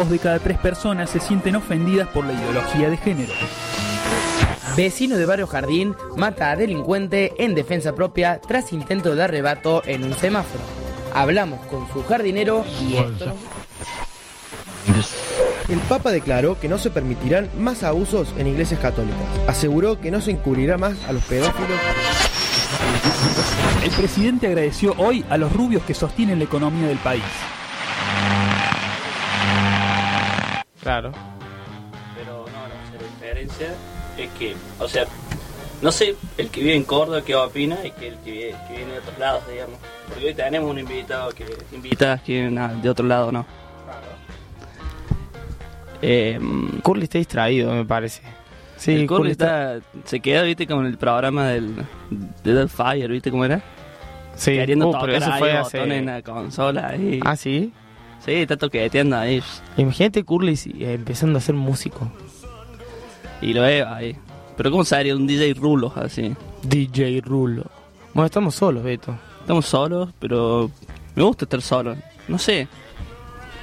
Dos de cada tres personas se sienten ofendidas por la ideología de género. Vecino de Barrio Jardín mata a delincuente en defensa propia tras intento de arrebato en un semáforo. Hablamos con su jardinero y esto... El Papa declaró que no se permitirán más abusos en iglesias católicas. Aseguró que no se encubrirá más a los pedófilos. El presidente agradeció hoy a los rubios que sostienen la economía del país. Claro. Pero no, no, la diferencia es que, o sea, no sé el que vive en Córdoba qué opina y que el que vive, que viene de otros lados, digamos. Porque hoy tenemos un invitado que invitadas que vienen de otro lado, ¿no? Eh, Curly está distraído, me parece. Sí, el Curly Curly está... está, se queda, viste, con el programa del de Dead Fire, viste cómo era? Sí, Queriendo uh, tocar pero eso fue botones en hace... la consola. Ah, ¿sí? Sí, está toqueteando ahí. Imagínate Curly eh, empezando a ser músico. Y lo veo ahí. Pero ¿cómo sería un DJ rulo así? DJ Rulo. Bueno, estamos solos, Beto. Estamos solos, pero me gusta estar solo. No sé.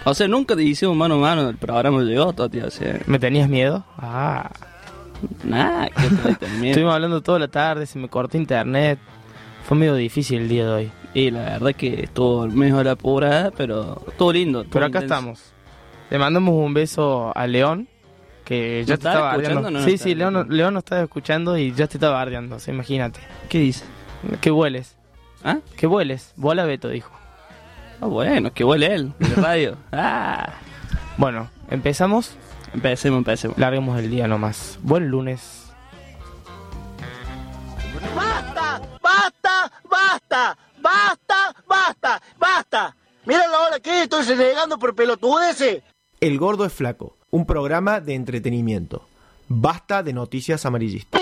O sea, nunca te hicimos mano a mano el programa llegó, tío. O sea, ¿Me tenías miedo? Ah. nada, que. Estuvimos hablando toda la tarde, se me cortó internet. Fue medio difícil el día de hoy. Y la verdad que estuvo medio la pura, pero estuvo lindo. Pero acá intenso. estamos. Le mandamos un beso a León, que ya ¿No te estaba escuchando no sí, sí, León? León nos estaba escuchando y ya te estaba bardeando, imagínate. ¿Qué dice? Que hueles. ¿Ah? Que hueles. Bola Beto, dijo. Ah, bueno, que huele él, de radio. ah. Bueno, empezamos. Empecemos, empecemos. Larguemos el día nomás. Buen lunes. ¡Basta! ¡Basta! ¡Basta! ¡Basta! ¡Basta! ¡Basta! Mira la hora que estoy renegando por pelotudeces. El Gordo es Flaco, un programa de entretenimiento. Basta de noticias amarillistas.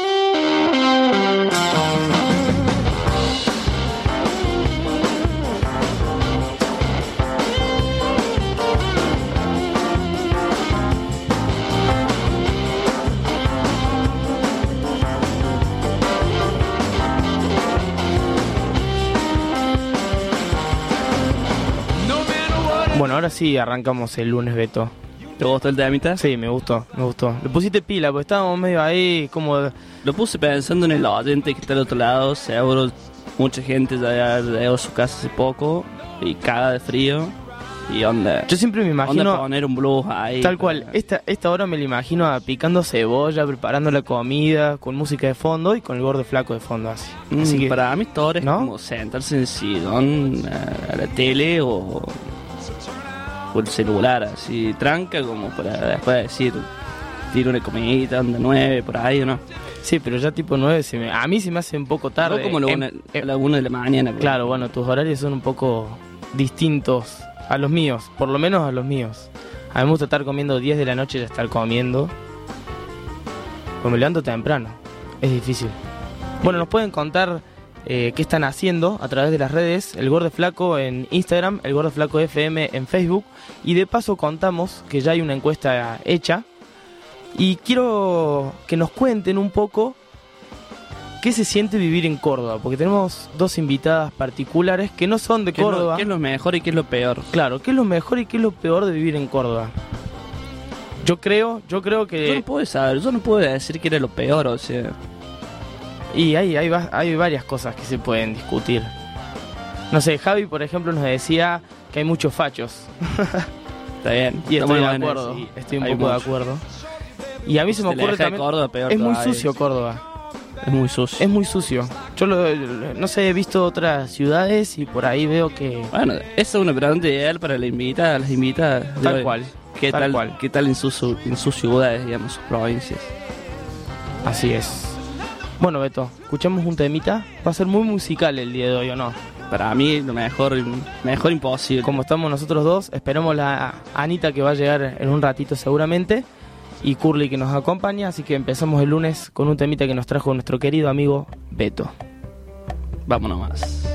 Bueno, ahora sí arrancamos el lunes, Beto. ¿Te gustó el temita? Sí, me gustó, me gustó. Le pusiste pila, porque estábamos medio ahí, como... Lo puse pensando en el oyente que está al otro lado. Seguro mucha gente ya llegado a su casa hace poco y caga de frío. Y onda. Yo siempre me imagino... poner un blues ahí. Tal cual, esta, esta hora me la imagino a picando cebolla, preparando la comida, con música de fondo y con el gordo flaco de fondo así. Mm, así que, Para mí, ahora es ¿No? como sentarse en el sillón a, a la tele o, o el celular, así tranca, como para después decir, tiro una comidita, onda nueve, por ahí o no. Sí, pero ya tipo 9 se me, a mí se me hace un poco tarde. No como la Em- una, em- a la una de la mañana. claro, bueno, tus horarios son un poco distintos a los míos, por lo menos a los míos. A mí me gusta estar comiendo 10 de la noche y ya estar comiendo. Pues me levanto temprano, es difícil. Bueno, nos pueden contar eh, qué están haciendo a través de las redes, El Gordo Flaco en Instagram, El Gordo Flaco FM en Facebook. Y de paso contamos que ya hay una encuesta hecha. Y quiero que nos cuenten un poco qué se siente vivir en Córdoba, porque tenemos dos invitadas particulares que no son de ¿Qué es, lo, Córdoba. qué es lo mejor y qué es lo peor? Claro, ¿qué es lo mejor y qué es lo peor de vivir en Córdoba? Yo creo, yo creo Yo no que... puedo saber, yo no puedo decir que era lo peor, o sea. Y hay, hay, hay varias cosas que se pueden discutir. No sé, Javi, por ejemplo, nos decía que hay muchos fachos. Está bien. Y estoy de acuerdo, sí, estoy un hay poco de acuerdo. Y a mí se me ocurre también... Córdoba, peor Es muy sucio Córdoba. Es muy sucio. Es muy sucio. Yo lo- no sé, he visto otras ciudades y por ahí veo que... Bueno, esa es una pregunta ideal para la invitada, las invitadas. Tal cual, ¿Qué tal tal, cual. ¿Qué tal en sus, en sus ciudades, digamos, sus provincias? Así es. Bueno, Beto, escuchamos un temita. Va a ser muy musical el día de hoy, ¿o no? Para mí, lo mejor, mejor imposible. Como estamos nosotros dos, esperemos la Anita que va a llegar en un ratito seguramente. Y Curly que nos acompaña. Así que empezamos el lunes con un temita que nos trajo nuestro querido amigo Beto. Vámonos más.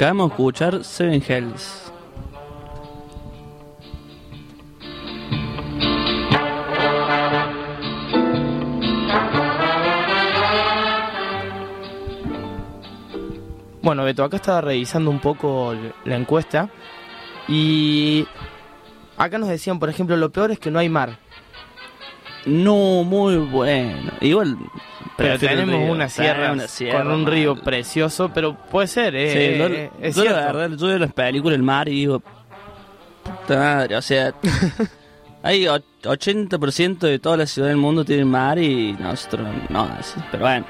Acabamos de escuchar Seven Hells. Bueno, Beto, acá estaba revisando un poco la encuesta y acá nos decían, por ejemplo, lo peor es que no hay mar. No, muy bueno. Igual. Pero tenemos río. una sierra, una sierra, con un río precioso, pero puede ser, ¿eh? Sí, Eh, yo, es yo la cierto. verdad, yo veo las películas del mar y digo, puta madre, o sea, hay o- 80% de toda la ciudad del mundo tiene mar y nosotros no, pero bueno,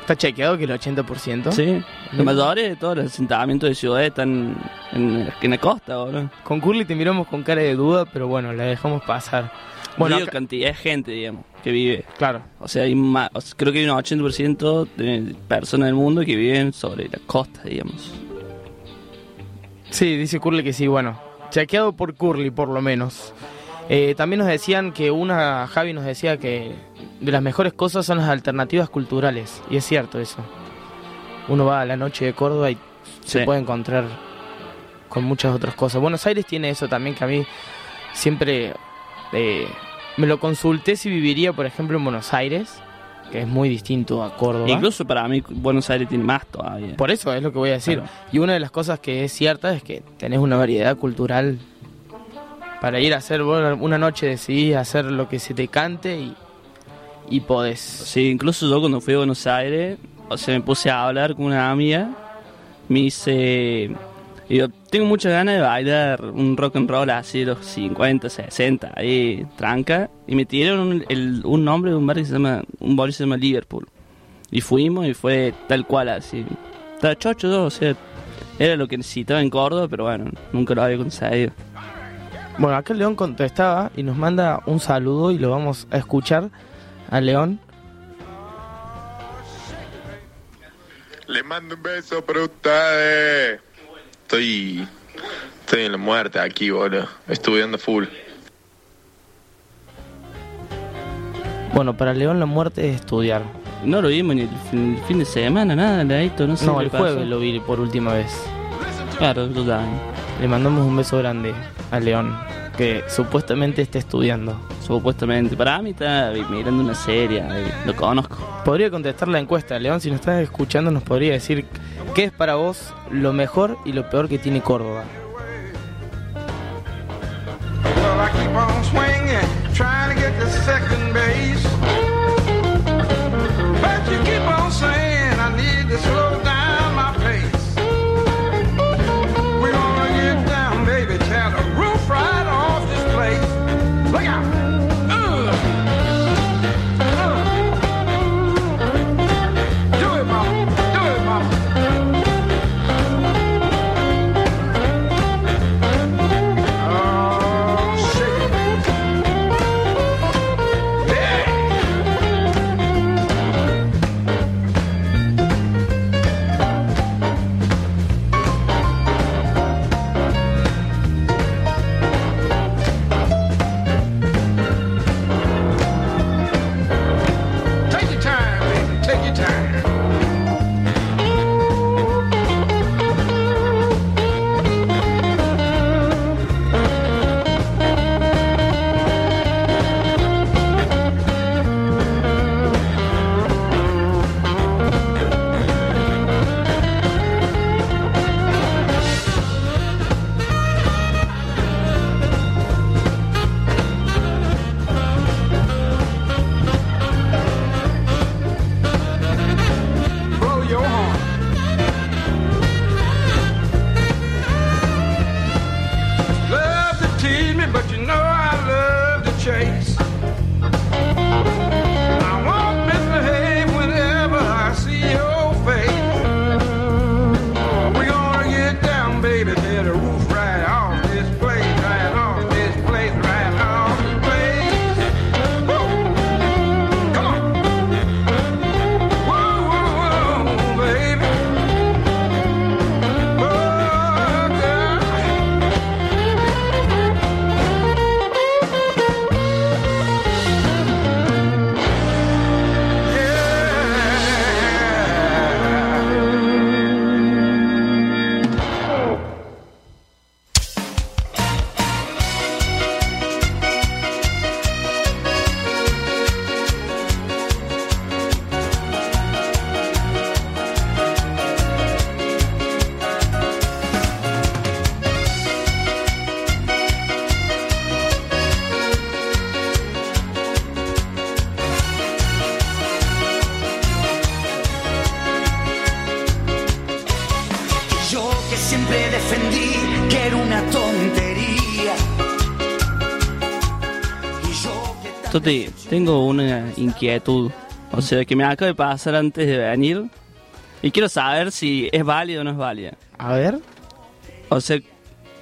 Está chequeado que el 80%. sí, la mayoría de todos los asentamientos de ciudades están en, en la costa, boludo. Con Curly te miramos con cara de duda, pero bueno, la dejamos pasar. Bueno, acá- cantidad de gente, digamos, que vive. claro. O sea, hay más, o sea, creo que hay un 80% de personas del mundo que viven sobre la costa, digamos. Sí, dice Curly que sí, bueno. Chequeado por Curly, por lo menos. Eh, también nos decían que una, Javi nos decía que de las mejores cosas son las alternativas culturales. Y es cierto eso. Uno va a la noche de Córdoba y se puede encontrar con muchas otras cosas. Buenos Aires tiene eso también que a mí siempre eh, me lo consulté si viviría, por ejemplo, en Buenos Aires, que es muy distinto a Córdoba. Incluso para mí Buenos Aires tiene más todavía. Por eso es lo que voy a decir. Claro. Y una de las cosas que es cierta es que tenés una variedad cultural para ir a hacer bueno, una noche decidís hacer lo que se te cante y, y podés. Sí, incluso yo cuando fui a Buenos Aires, o sea, me puse a hablar con una amiga, me dice, y yo tengo muchas ganas de bailar un rock and roll así de los 50, 60, ahí tranca, y me tiraron un, el- un nombre de un bar que se llama, un bar que se llama Liverpool. Y fuimos y fue tal cual así. Estaba chocho yo, o sea, era lo que necesitaba en Córdoba, pero bueno, nunca lo había conseguido. Bueno, acá León contestaba y nos manda un saludo y lo vamos a escuchar. a León. Le mando un beso para ustedes. Estoy. Estoy en la muerte aquí, boludo. Estudiando full. Bueno, para León la muerte es estudiar. No lo vimos ni el fin, el fin de semana, nada, Leito, no sé. No, qué el pasó. jueves lo vi por última vez. Claro, ya. Le mandamos un beso grande a León, que supuestamente está estudiando. Supuestamente. Para mí está mirando una serie, lo conozco. Podría contestar la encuesta, León, si nos estás escuchando nos podría decir qué es para vos lo mejor y lo peor que tiene Córdoba. Well, I keep on swinging, trying to get to second base. Inquietud. O sea, que me acaba de pasar antes de venir. Y quiero saber si es válido o no es válida. A ver. O sea, ¿es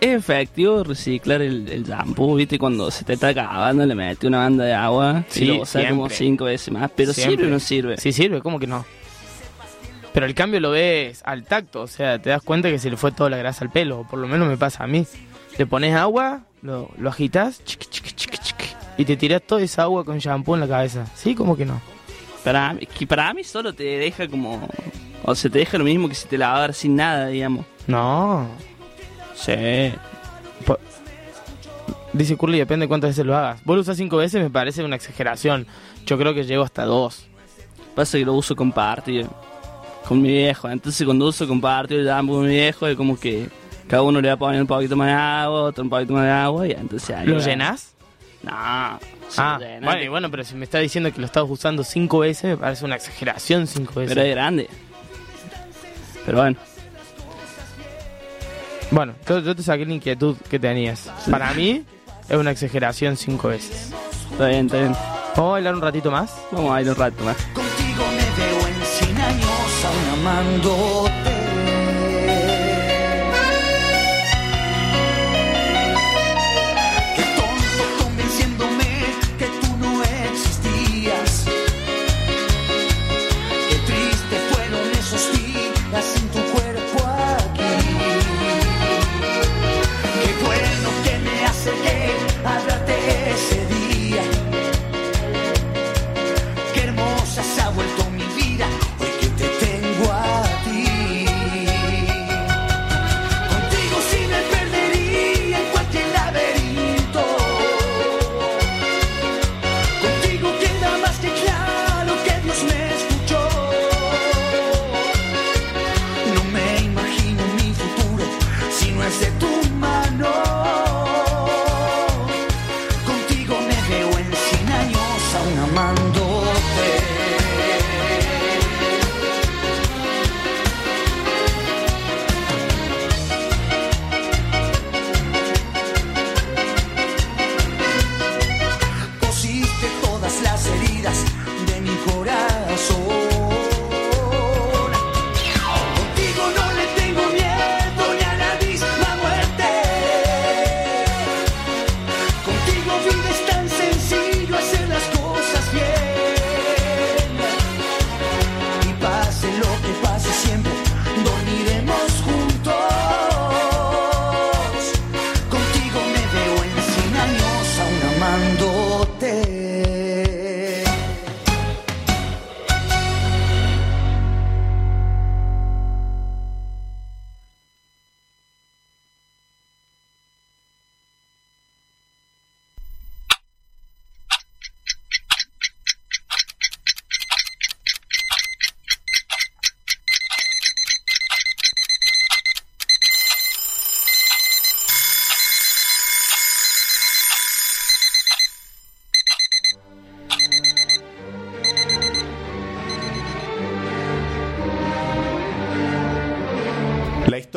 efectivo reciclar el, el shampoo? ¿Viste? Cuando se te está acabando, le metes una banda de agua Sí, y lo usas como cinco veces más. Pero Siempre. ¿sirve o no sirve? Sí sirve, ¿cómo que no? Pero el cambio lo ves al tacto, o sea, te das cuenta que se le fue toda la grasa al pelo, o por lo menos me pasa a mí. Le pones agua, lo, lo agitas, chiqui, chiqui, chiqui, y te tiras toda esa agua con shampoo en la cabeza. ¿Sí? ¿Cómo que no? Para, que para mí solo te deja como... O sea, te deja lo mismo que si te lavar sin nada, digamos. No. Sí. Po- Dice Curly, depende de cuántas veces lo hagas. Vos lo usas cinco veces, me parece una exageración. Yo creo que llego hasta dos. Pasa que lo uso compartido con mi viejo. Entonces cuando uso compartido shampoo con mi viejo es como que cada uno le va a poner un poquito más de agua, otro un poquito más de agua y entonces ahí ¿Lo va. llenas? No. Ah, llena, bueno, y bueno, pero si me está diciendo que lo estás usando cinco veces, me parece una exageración cinco veces. Pero es grande. Pero bueno, Bueno, yo, yo te saqué la inquietud que tenías. Para mí es una exageración cinco veces. está bien, está bien. ¿Vamos a bailar un ratito más? Vamos a ir un rato más. contigo me veo en cien años aún amándote.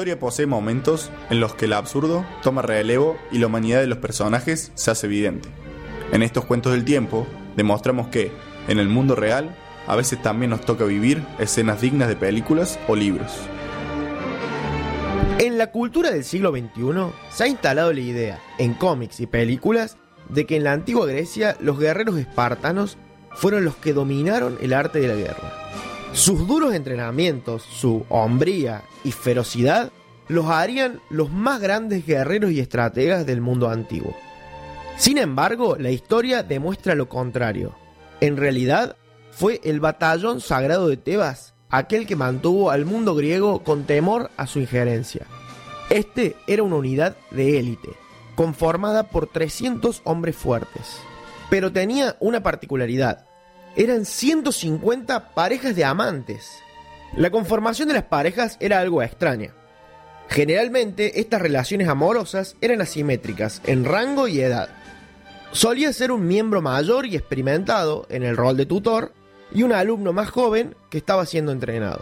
Historia posee momentos en los que el absurdo toma relevo y la humanidad de los personajes se hace evidente. En estos cuentos del tiempo, demostramos que, en el mundo real, a veces también nos toca vivir escenas dignas de películas o libros. En la cultura del siglo XXI se ha instalado la idea, en cómics y películas, de que en la antigua Grecia los guerreros espartanos fueron los que dominaron el arte de la guerra. Sus duros entrenamientos, su hombría y ferocidad los harían los más grandes guerreros y estrategas del mundo antiguo. Sin embargo, la historia demuestra lo contrario. En realidad, fue el batallón sagrado de Tebas aquel que mantuvo al mundo griego con temor a su injerencia. Este era una unidad de élite, conformada por 300 hombres fuertes. Pero tenía una particularidad. Eran 150 parejas de amantes. La conformación de las parejas era algo extraña. Generalmente estas relaciones amorosas eran asimétricas en rango y edad. Solía ser un miembro mayor y experimentado en el rol de tutor y un alumno más joven que estaba siendo entrenado.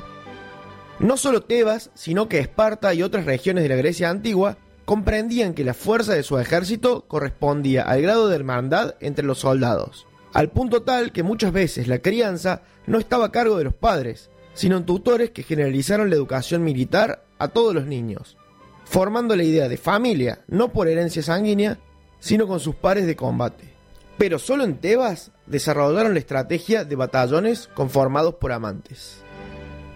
No solo Tebas, sino que Esparta y otras regiones de la Grecia antigua comprendían que la fuerza de su ejército correspondía al grado de hermandad entre los soldados, al punto tal que muchas veces la crianza no estaba a cargo de los padres, sino en tutores que generalizaron la educación militar a todos los niños, formando la idea de familia, no por herencia sanguínea, sino con sus pares de combate. Pero solo en Tebas desarrollaron la estrategia de batallones conformados por amantes.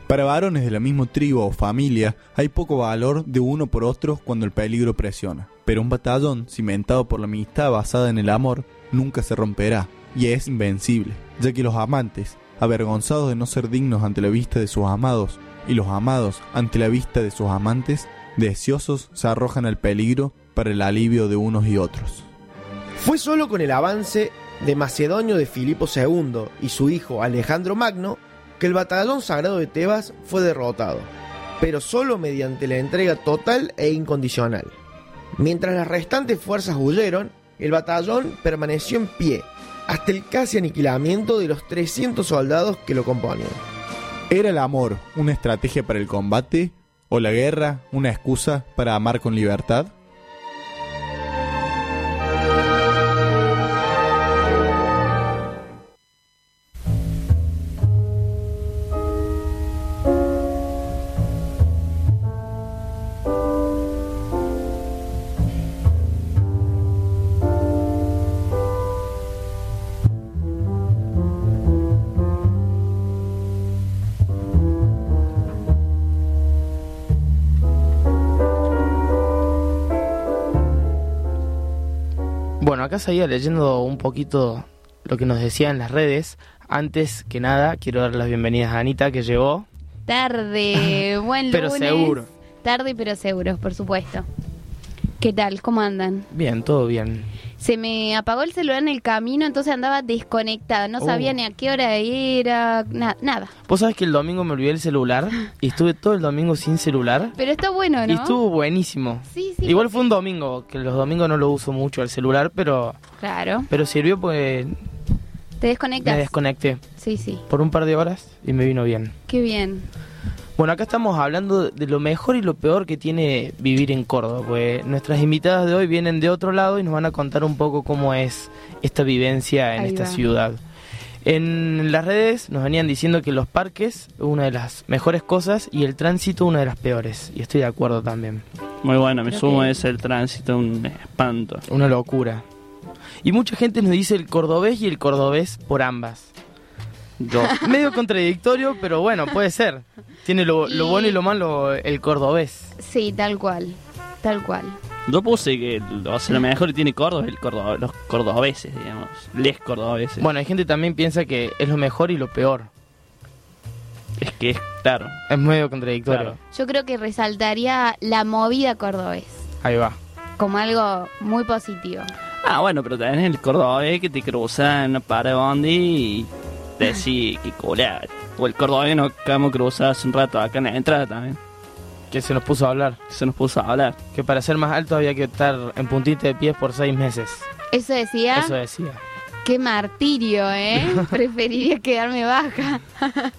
Para varones de la misma tribu o familia, hay poco valor de uno por otro cuando el peligro presiona. Pero un batallón cimentado por la amistad basada en el amor nunca se romperá y es invencible, ya que los amantes, avergonzados de no ser dignos ante la vista de sus amados, y los amados ante la vista de sus amantes, deseosos se arrojan al peligro para el alivio de unos y otros. Fue solo con el avance de Macedonio de Filipo II y su hijo Alejandro Magno que el batallón sagrado de Tebas fue derrotado, pero solo mediante la entrega total e incondicional. Mientras las restantes fuerzas huyeron, el batallón permaneció en pie hasta el casi aniquilamiento de los 300 soldados que lo componían. ¿Era el amor una estrategia para el combate o la guerra una excusa para amar con libertad? Acá seguía leyendo un poquito lo que nos decía en las redes. Antes que nada, quiero dar las bienvenidas a Anita, que llegó. Tarde, buen Pero lunes. seguro. Tarde, pero seguro, por supuesto. ¿Qué tal? ¿Cómo andan? Bien, todo bien. Se me apagó el celular en el camino, entonces andaba desconectada. No Oh. sabía ni a qué hora era, na- nada. Vos sabés que el domingo me olvidé el celular y estuve todo el domingo sin celular. Pero está bueno, ¿no? Y estuvo buenísimo. Sí, sí. Igual fue un domingo, que los domingos no lo uso mucho el celular, pero, Claro. pero sirvió porque ¿Te desconectas? me desconecté Sí, sí. por un par de horas y me vino bien. Qué bien. Bueno, acá estamos hablando de lo mejor y lo peor que tiene vivir en Córdoba, pues nuestras invitadas de hoy vienen de otro lado y nos van a contar un poco cómo es esta vivencia en Ahí esta va. ciudad. En las redes nos venían diciendo que los parques una de las mejores cosas y el tránsito una de las peores, y estoy de acuerdo también. Muy bueno, me Creo sumo que- es el tránsito, un espanto. Una locura. Y mucha gente nos dice el cordobés y el cordobés por ambas. Yo, Medio contradictorio, pero bueno, puede ser. Tiene lo, lo Y- bueno y lo malo el cordobés. Sí, tal cual. Tal cual. yo puse que o sea, lo mejor que tiene Córdoba es el Córdoba, los cordobeses, digamos. Les cordobeses. Bueno, hay gente que también piensa que es lo mejor y lo peor. es que es claro. Es medio contradictorio. Claro. Yo creo que resaltaría la movida cordobés Ahí va. como algo muy positivo. Ah, bueno, pero tenés el cordobés que te cruza en una parada de bondi y decís que cola. O el cordobés no acabamos de cruzar hace un rato acá en la entrada también. Que se nos puso a hablar. Se nos puso a hablar. Que para ser más alto había que estar en puntita de pies por seis meses. Eso decía. Eso decía. Qué martirio, ¿eh? Preferiría quedarme baja.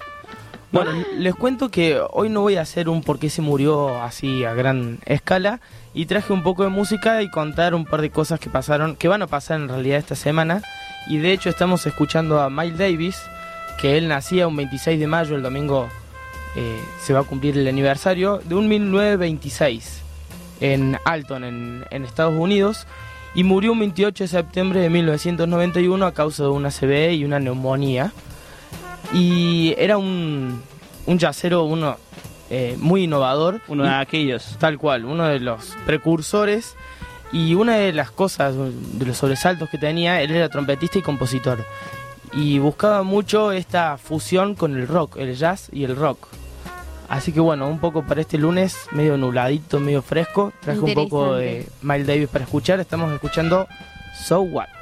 Bueno, les cuento que hoy no voy a hacer un por qué se murió así a gran escala y traje un poco de música y contar un par de cosas que pasaron, que van a pasar en realidad esta semana. Y de hecho estamos escuchando a Miles Davis, que él nacía un 26 de mayo, el domingo eh, se va a cumplir el aniversario, de un 1926 en Alton, en, en Estados Unidos, y murió un 28 de septiembre de 1991 a causa de una CB y una neumonía. Y era un, un yacero uno, eh, muy innovador. Uno de aquellos. Tal cual, uno de los precursores. Y una de las cosas, de los sobresaltos que tenía, él era trompetista y compositor. Y buscaba mucho esta fusión con el rock, el jazz y el rock. Así que bueno, un poco para este lunes, medio nubladito, medio fresco, traje un poco de. Miles Davis para escuchar. Estamos escuchando So What.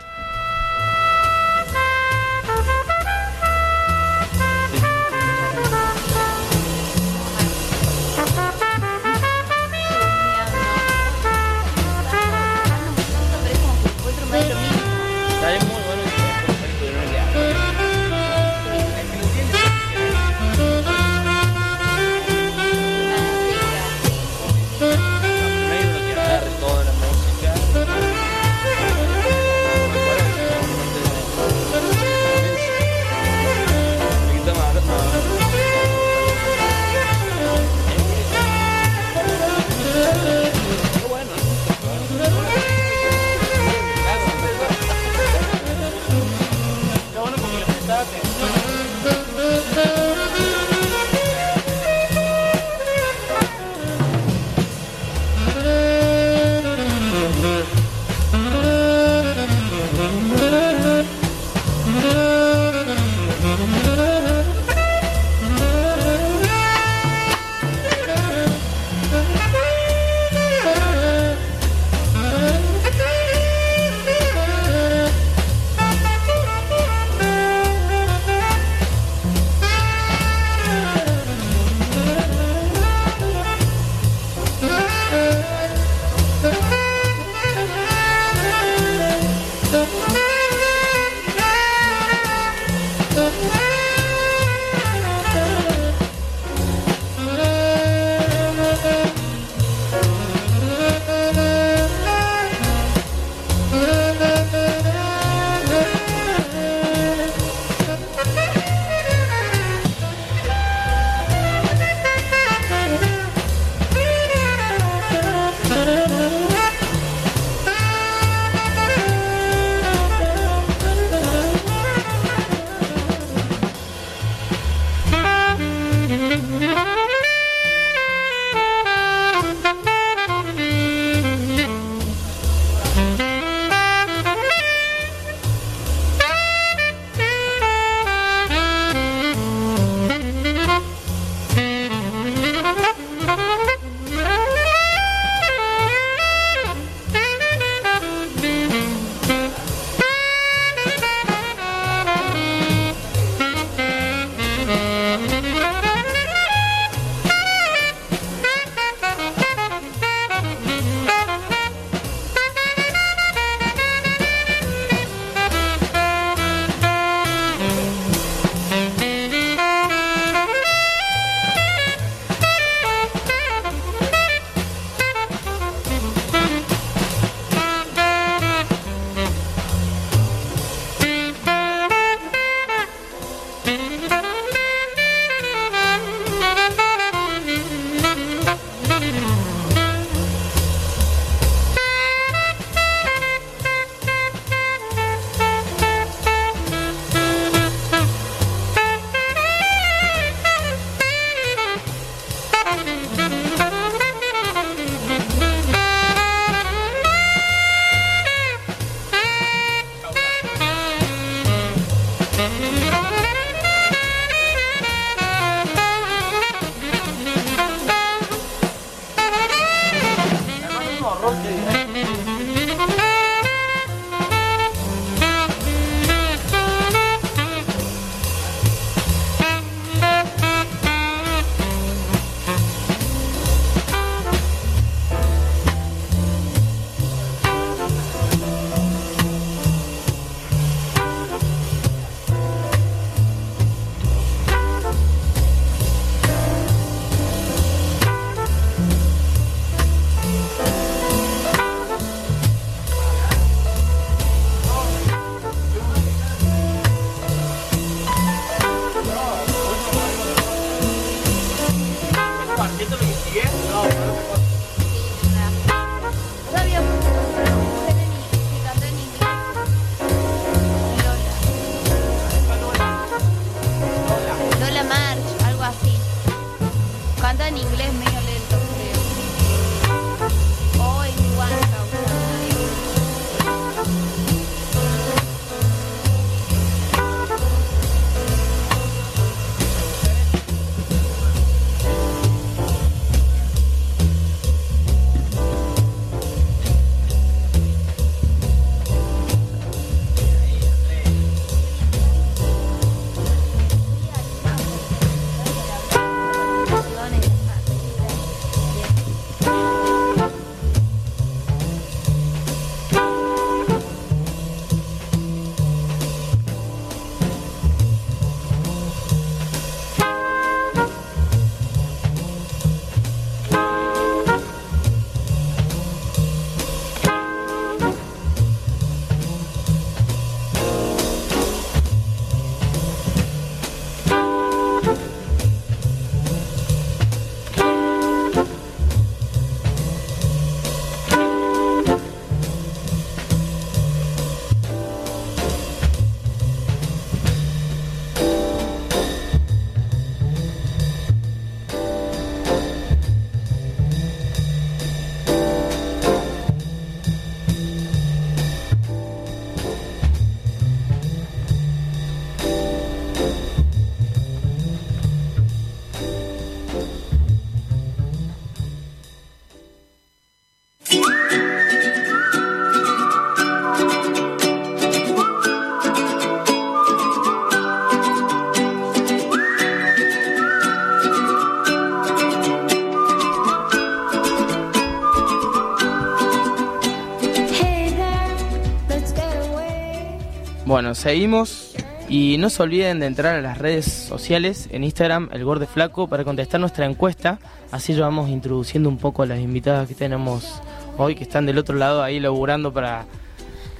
Bueno, seguimos y no se olviden de entrar a las redes sociales en Instagram, El Gorde Flaco, para contestar nuestra encuesta. Así ya vamos introduciendo un poco a las invitadas que tenemos hoy, que están del otro lado ahí laburando para,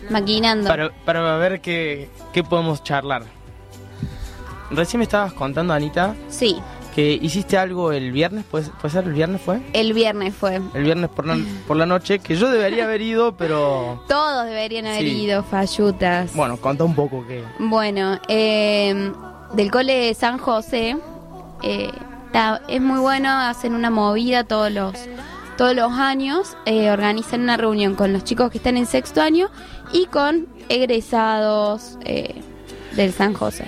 Maquinando. para, para ver qué, qué podemos charlar. Recién me estabas contando, Anita, Sí, que hiciste algo el viernes, ¿puede, puede ser el viernes fue? el viernes fue. El viernes por la, por la noche, que yo debería haber ido, pero Todos deberían haber Sí. ido, fallutas. bueno, contá un poco que... Bueno, eh, del cole San José, eh, ta- es muy bueno, hacen una movida todos los, todos los años, eh, organizan una reunión con los chicos que están en sexto año y con egresados eh, del San José,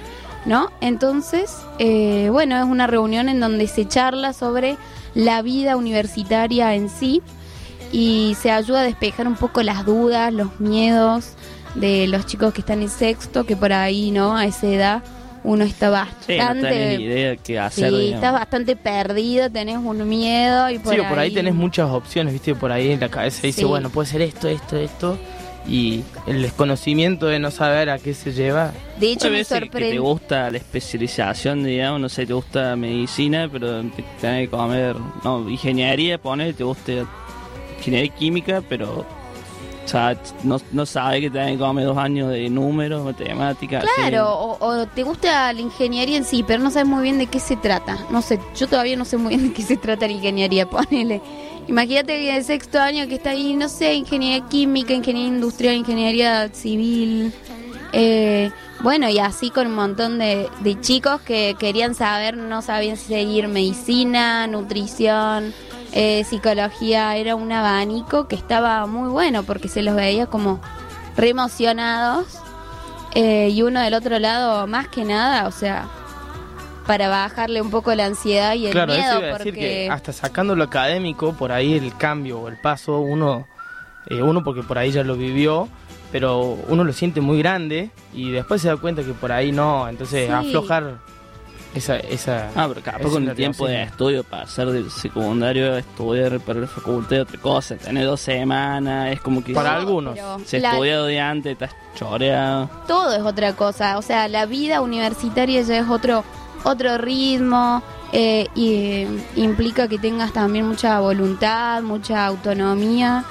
¿no? Entonces, eh, bueno, es una reunión en donde se charla sobre la vida universitaria en sí y se ayuda a despejar un poco las dudas, los miedos de los chicos que están en sexto, que por ahí, ¿no? A esa edad uno está Sí, no bastante... tenés ni idea qué hacer. Sí, estás bastante perdido, tenés un miedo y por, sí, o por ahí tenés muchas opciones, viste, por ahí en la cabeza dice, Sí. bueno, puede ser esto, esto, esto, y el desconocimiento de no saber a qué se lleva. De hecho, me veces que te sorprende... gusta la especialización, digamos, no sé, te gusta medicina, pero te tenés que comer, no, ingeniería, poner, te gusta ingeniería química, pero, o sea, no, no sabe que tenés que comer dos años de números, matemáticas. así. Claro, o, o te gusta la ingeniería en sí, pero no sabes muy bien de qué se trata. No sé, yo todavía no sé muy bien de qué se trata la ingeniería, ponele. Imagínate que el sexto año que está ahí, no sé, ingeniería química, ingeniería industrial, ingeniería civil. Eh, bueno, y así con un montón de, de chicos que querían saber, no sabían seguir medicina, nutrición, eh, psicología. Era un abanico que estaba muy bueno porque se los veía como re emocionados. Eh, y uno del otro lado, más que nada, o sea, para bajarle un poco la ansiedad y el claro, eso miedo, iba a decir porque que hasta sacando lo académico, por ahí el cambio o el paso, uno, eh, uno porque por ahí ya lo vivió, pero uno lo siente muy grande y después se da cuenta que por ahí no, entonces Sí. aflojar esa... esa Ah, pero capaz con el tiempo de estudio para hacer del secundario, estudiar para la facultad de otra cosa, tener dos semanas, es como que Para No, algunos. se la- estudia de antes, estás choreado. todo es otra cosa. O sea, la vida universitaria ya es otro, otro ritmo eh, y eh, implica que tengas también mucha voluntad, mucha autonomía.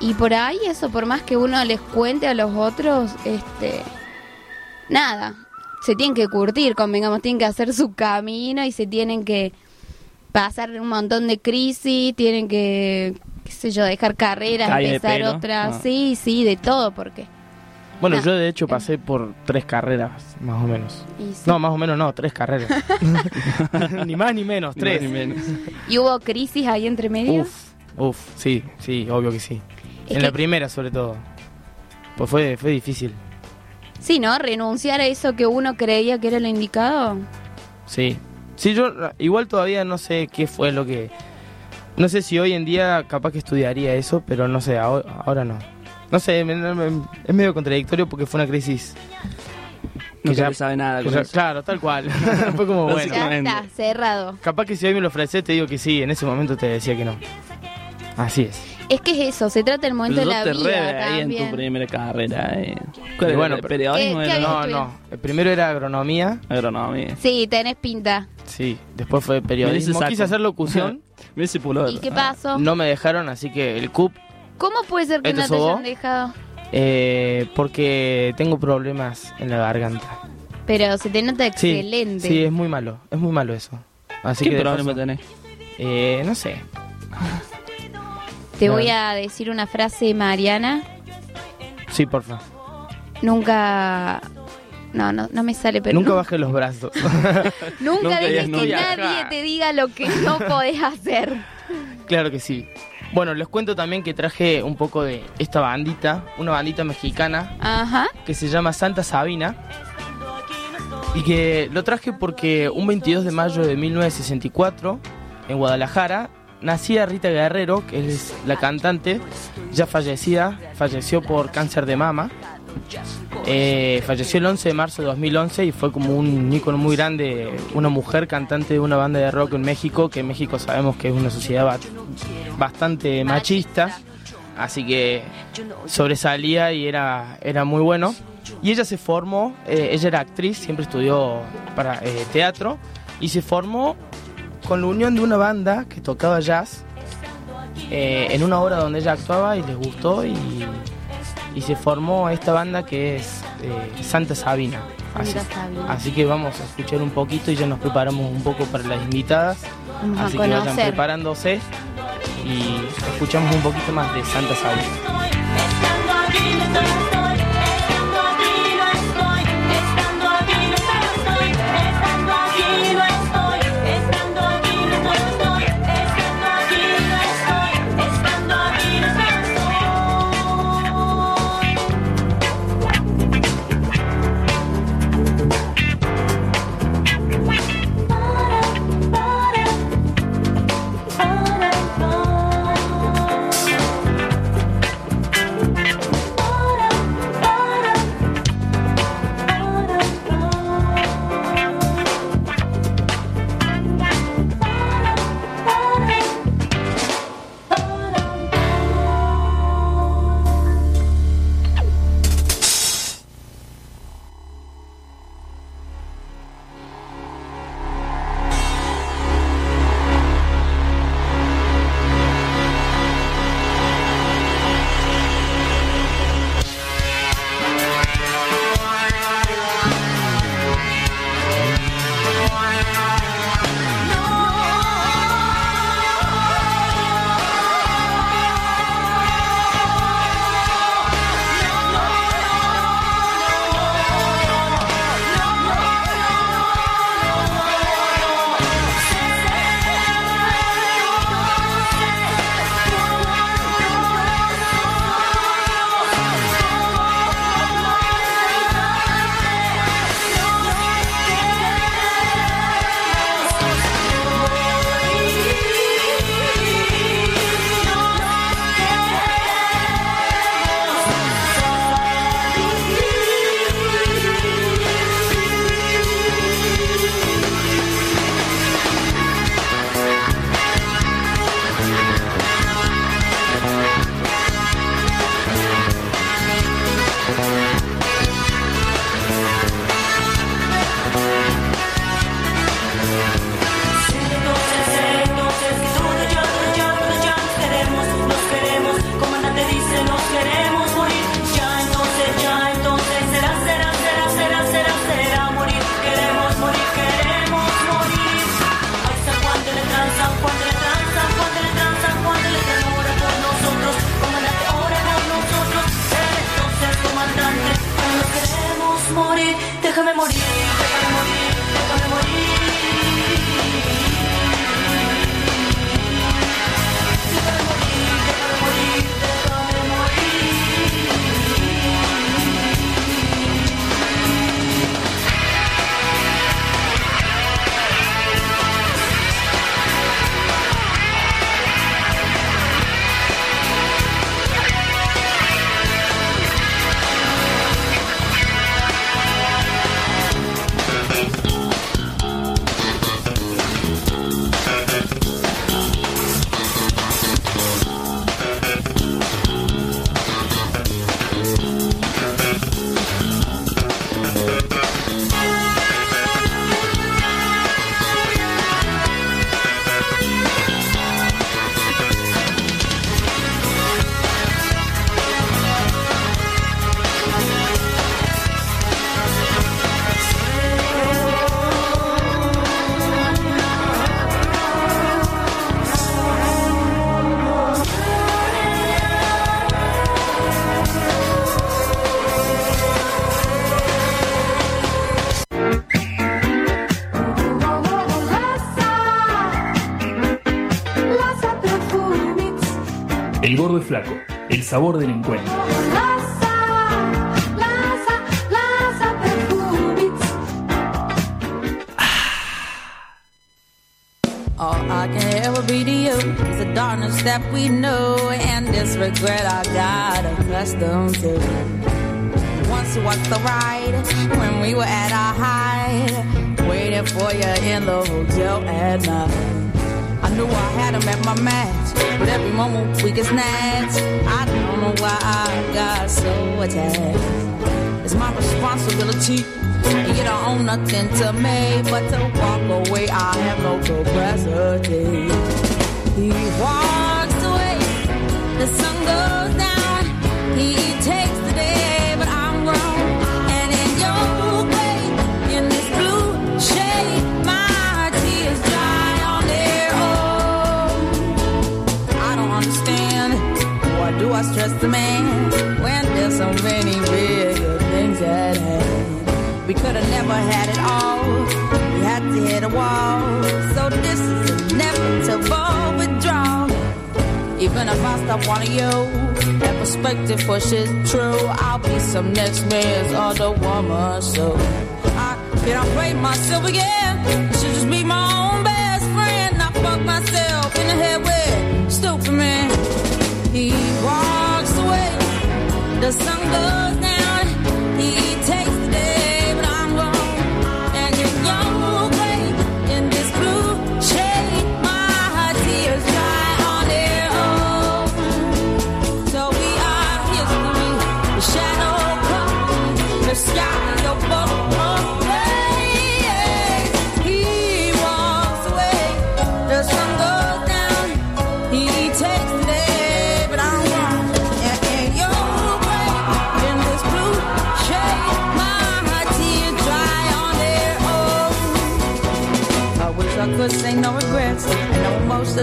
Y por ahí eso, por más que uno les cuente a los otros, este, nada, se tienen que curtir, convengamos, tienen que hacer su camino y se tienen que pasar un montón de crisis, tienen que, qué sé yo, dejar carreras, Calle empezar otras, Ah. sí, sí, de todo, porque Bueno, No. yo de hecho pasé por tres carreras, más o menos. Sí. No, más o menos no, tres carreras. ni más ni menos, tres. Ni menos. ¿Y hubo crisis ahí entre medio? Uf, uf, sí, sí, obvio que sí. Es en que- la primera sobre todo. Pues fue, fue difícil. Sí, ¿no? Renunciar a eso que uno creía que era lo indicado. Sí. Sí, yo igual todavía no sé qué fue lo que... No sé si hoy en día capaz que estudiaría eso, pero no sé, ahora, ahora no. No sé, me- me- es medio contradictorio porque fue una crisis... No que ya- sabe nada que con ya- eso. claro, tal cual. fue como bueno. Ya está, cerrado. Capaz que si hoy me lo ofreces te digo que sí, en ese momento te decía que no. Así es. Es que es eso, se trata del momento Pero de la te re vida ahí en tu también. primera carrera. Eh. Bueno, ¿El pero- periodismo ¿Qué- No, no. El primero era agronomía, Agronomía. Sí, tenés pinta. sí. Después fue periodismo. Quise hacer locución, Me. ¿Y qué pasó? no me dejaron, así que el CUP ¿Cómo puede ser que ¿Este no te hayan dejado? Eh, porque tengo problemas en la garganta. Pero se te nota Sí, excelente. sí, es muy malo, es muy malo eso. Así ¿Qué que de problema paso- tenés? Eh, no sé. Te voy a decir una frase mariana. Sí, porfa. Nunca... No, no, no me sale, pero... Nunca nu- baje los brazos. Nunca nunca dejes digas que nunca. nadie te diga lo que no podés hacer. claro que sí. Bueno, les cuento también que traje un poco de esta bandita, una bandita mexicana Ajá. que se llama Santa Sabina. Y que lo traje porque un 22 de mayo de 1964, en Guadalajara, nacía Rita Guerrero, que es la cantante, ya fallecida, falleció por cáncer de mama. Eh, falleció el 11 de marzo de 2011 y fue como un ícono muy grande, una mujer cantante de una banda de rock en México, que en México sabemos que es una sociedad ba- bastante machista, así que sobresalía y era, era muy bueno. Y ella se formó, eh, ella era actriz, siempre estudió para eh, teatro y se formó con la unión de una banda que tocaba jazz en una obra donde ella actuaba y les gustó y, y se formó esta banda que es eh, Santa Sabina. Así, Sabina. así que vamos a escuchar un poquito y ya nos preparamos un poco para las invitadas. Vamos así que vayan preparándose y escuchamos un poquito más de Santa Sabina. Flaco, el sabor del encuentro. All I can ever be to you is the darkness that we know and this regret I got accustomed to. Once was the ride when we were at our height, waiting for you in the hotel at night. I knew I had him at my match, every moment we get snatched. I don't know why I got so attached. It's my responsibility. And you don't own nothing to me but to walk away. I have no capacity. He walks away, the sun goes down. He takes I stress the man when there's so many bigger things at hand? We could have never had it all. We had to hit a wall. So this is inevitable withdrawal. Even if I stop wanting you, that perspective pushes true. I'll be some next man's other woman. So I cannot play myself again. I The sun goes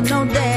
no emotional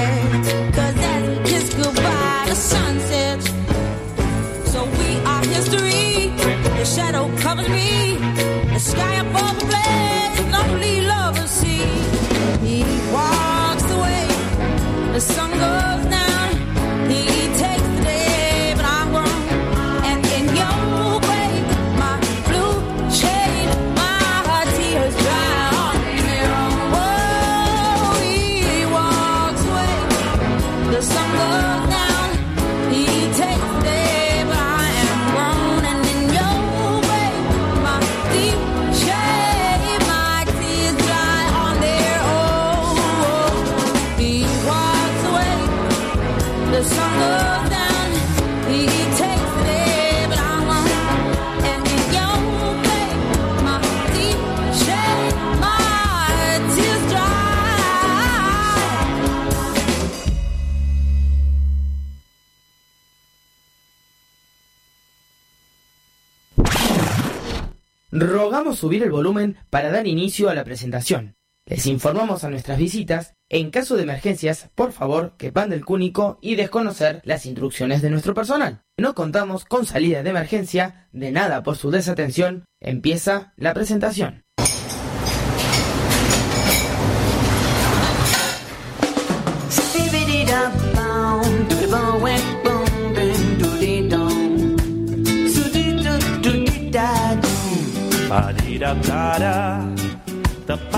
subir el volumen para dar inicio a la presentación. Les informamos a nuestras visitas, en caso de emergencias, por favor, que van del cúnico y desconocer las instrucciones de nuestro personal. No contamos con salida de emergencia, de nada por su desatención, empieza la presentación.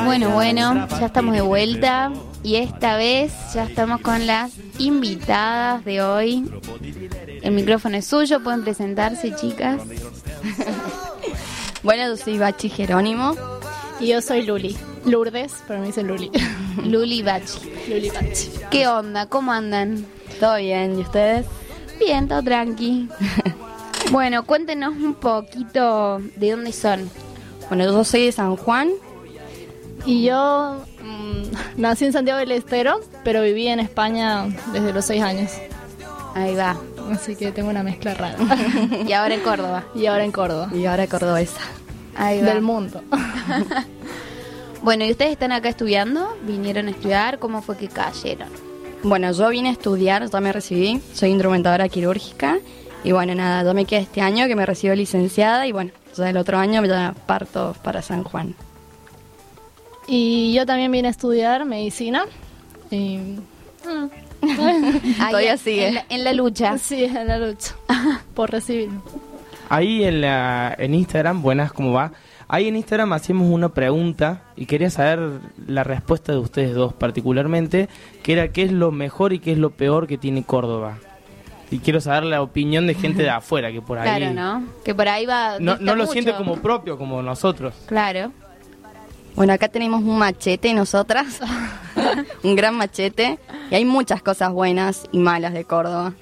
Bueno, bueno, ya estamos de vuelta y esta vez ya estamos con las invitadas de hoy. El micrófono es suyo, pueden presentarse, chicas. Bueno, yo soy Bachi Jerónimo. Y yo soy Luli. Lourdes, pero me dicen Luli. Luli Bachi. Luli Bachi. ¿Qué onda? ¿Cómo andan? Todo bien, ¿y ustedes? Bien, todo tranqui. bueno, cuéntenos un poquito de dónde son. Bueno, yo soy de San Juan. Y yo mm, nací en Santiago del Estero, pero viví en España desde los seis años. Ahí va. Así que tengo una mezcla rara. y ahora en Córdoba. Y ahora en Córdoba. Y ahora cordobesa. Ahí va. Del mundo. Bueno, ¿y ustedes están acá estudiando? ¿Vinieron a estudiar? ¿Cómo fue que cayeron? Bueno, yo vine a estudiar, ya me recibí, soy instrumentadora quirúrgica y bueno, nada, yo me quedé este año que me recibo licenciada y bueno, ya el otro año ya parto para San Juan. Y yo también vine a estudiar medicina. Y, Ahí, Todavía sigue. En la, en la lucha. Sí, en la lucha. Por recibir. Ahí en, la, en Instagram, buenas, ¿cómo va? Ahí en Instagram hacíamos una pregunta y quería saber la respuesta de ustedes dos particularmente, que era qué es lo mejor y qué es lo peor que tiene Córdoba. Y quiero saber la opinión de gente de afuera, que por ahí Claro, ¿no? Que por ahí va. no, no lo mucho. siente como propio, como nosotros. Claro. Bueno, acá tenemos un machete nosotras, un gran machete, y hay muchas cosas buenas y malas de Córdoba.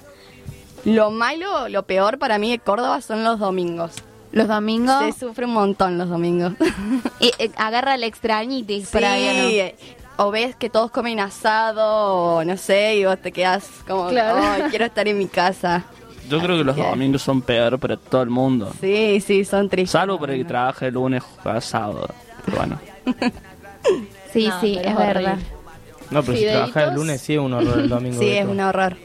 Lo malo, lo peor para mí de Córdoba son los domingos. Los domingos. Se sufre un montón los domingos. Y, eh, agarra la extrañitis por ahí, ¿o no? O ves que todos comen asado, o no sé, y vos te quedas como, Claro. "Ay, quiero estar en mi casa. Yo creo que los domingos son peor para todo el mundo. Sí, sí, son tristes. Salvo para el que trabaja el lunes a sábado. Pero bueno. Sí, No, sí, pero es es verdad. No, pero si trabajas el lunes sí es un horror el domingo. Sí, es un horror.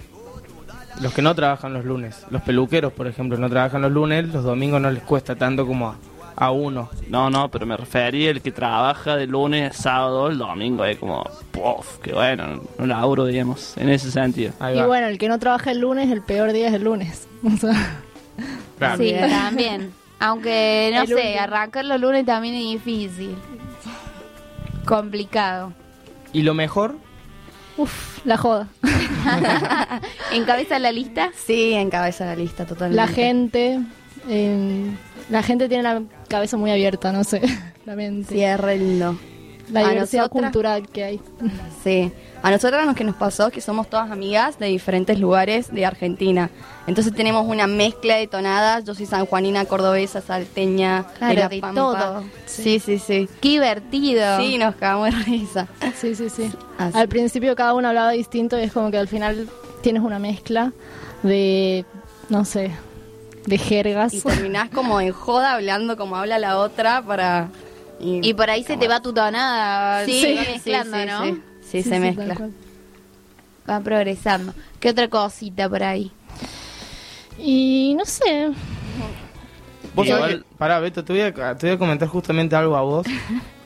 Los que no trabajan los lunes, los peluqueros, por ejemplo, no trabajan los lunes, los domingos no les cuesta tanto como a, a uno. No, no, pero me refería al que trabaja de lunes a sábado, el domingo. Es como, puff, qué bueno, no laburo, digamos, en ese sentido. Y bueno, el que no trabaja el lunes, el peor día es el lunes. O sea, Claro. Sí, también. Aunque, no El sé, último. arrancar los lunes también es difícil. Complicado. ¿Y lo mejor? uf, la joda. ¿Encabeza la lista? Sí, encabeza la lista totalmente. La gente, eh, la gente tiene la cabeza muy abierta, no sé, la mente. Lindo. La A diversidad nosotras- cultural que hay. Sí, a nosotras lo que nos pasó es que somos todas amigas de diferentes lugares de Argentina. Entonces tenemos una mezcla de tonadas. Yo soy sanjuanina, cordobesa, salteña, Claro, de, la de Pampa. todo. Sí, sí, sí. Qué divertido. Sí, nos cagamos de risa. Sí, sí, sí. Así. Al principio cada uno hablaba distinto y es como que al final tienes una mezcla de, no sé, de jergas. Y terminás como en joda hablando como habla la otra para... Y por ahí se te va tu tonada. Sí, se va sí, mezclando, sí, ¿no? sí. Sí, se mezcla. Va progresando. ¿Qué otra cosita por ahí? Y no sé, Vos Igual- que- pará, Beto, te voy, a, te voy a comentar justamente algo a vos.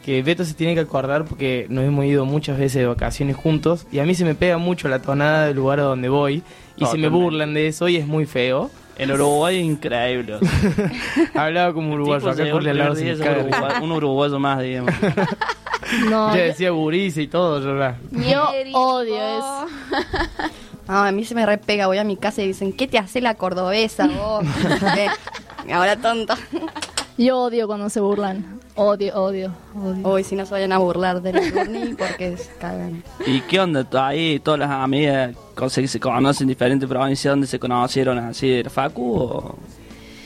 Que Beto se tiene que acordar porque nos hemos ido muchas veces de vacaciones juntos. Y a mí se me pega mucho la tonada del lugar a donde voy. Y se me burlan de eso y es muy feo. El Uruguay es increíble. Hablaba como uruguayo, acá Jorge el lado es un uruguayo- un uruguayo más, digamos. no, Ya decía guriza y todo, yo yo odio eso. No, a mí se me repega, voy a mi casa y dicen, ¿qué te hace la cordobesa vos? ¿Qué? Ahora tonto. Yo odio cuando se burlan. Odio, odio, odio. Hoy si no se vayan a burlar de Burni porque se cagan. ¿Y qué onda? Ahí todas las amigas cosas que se conocen en diferentes provincias donde se conocieron así de la Facu o,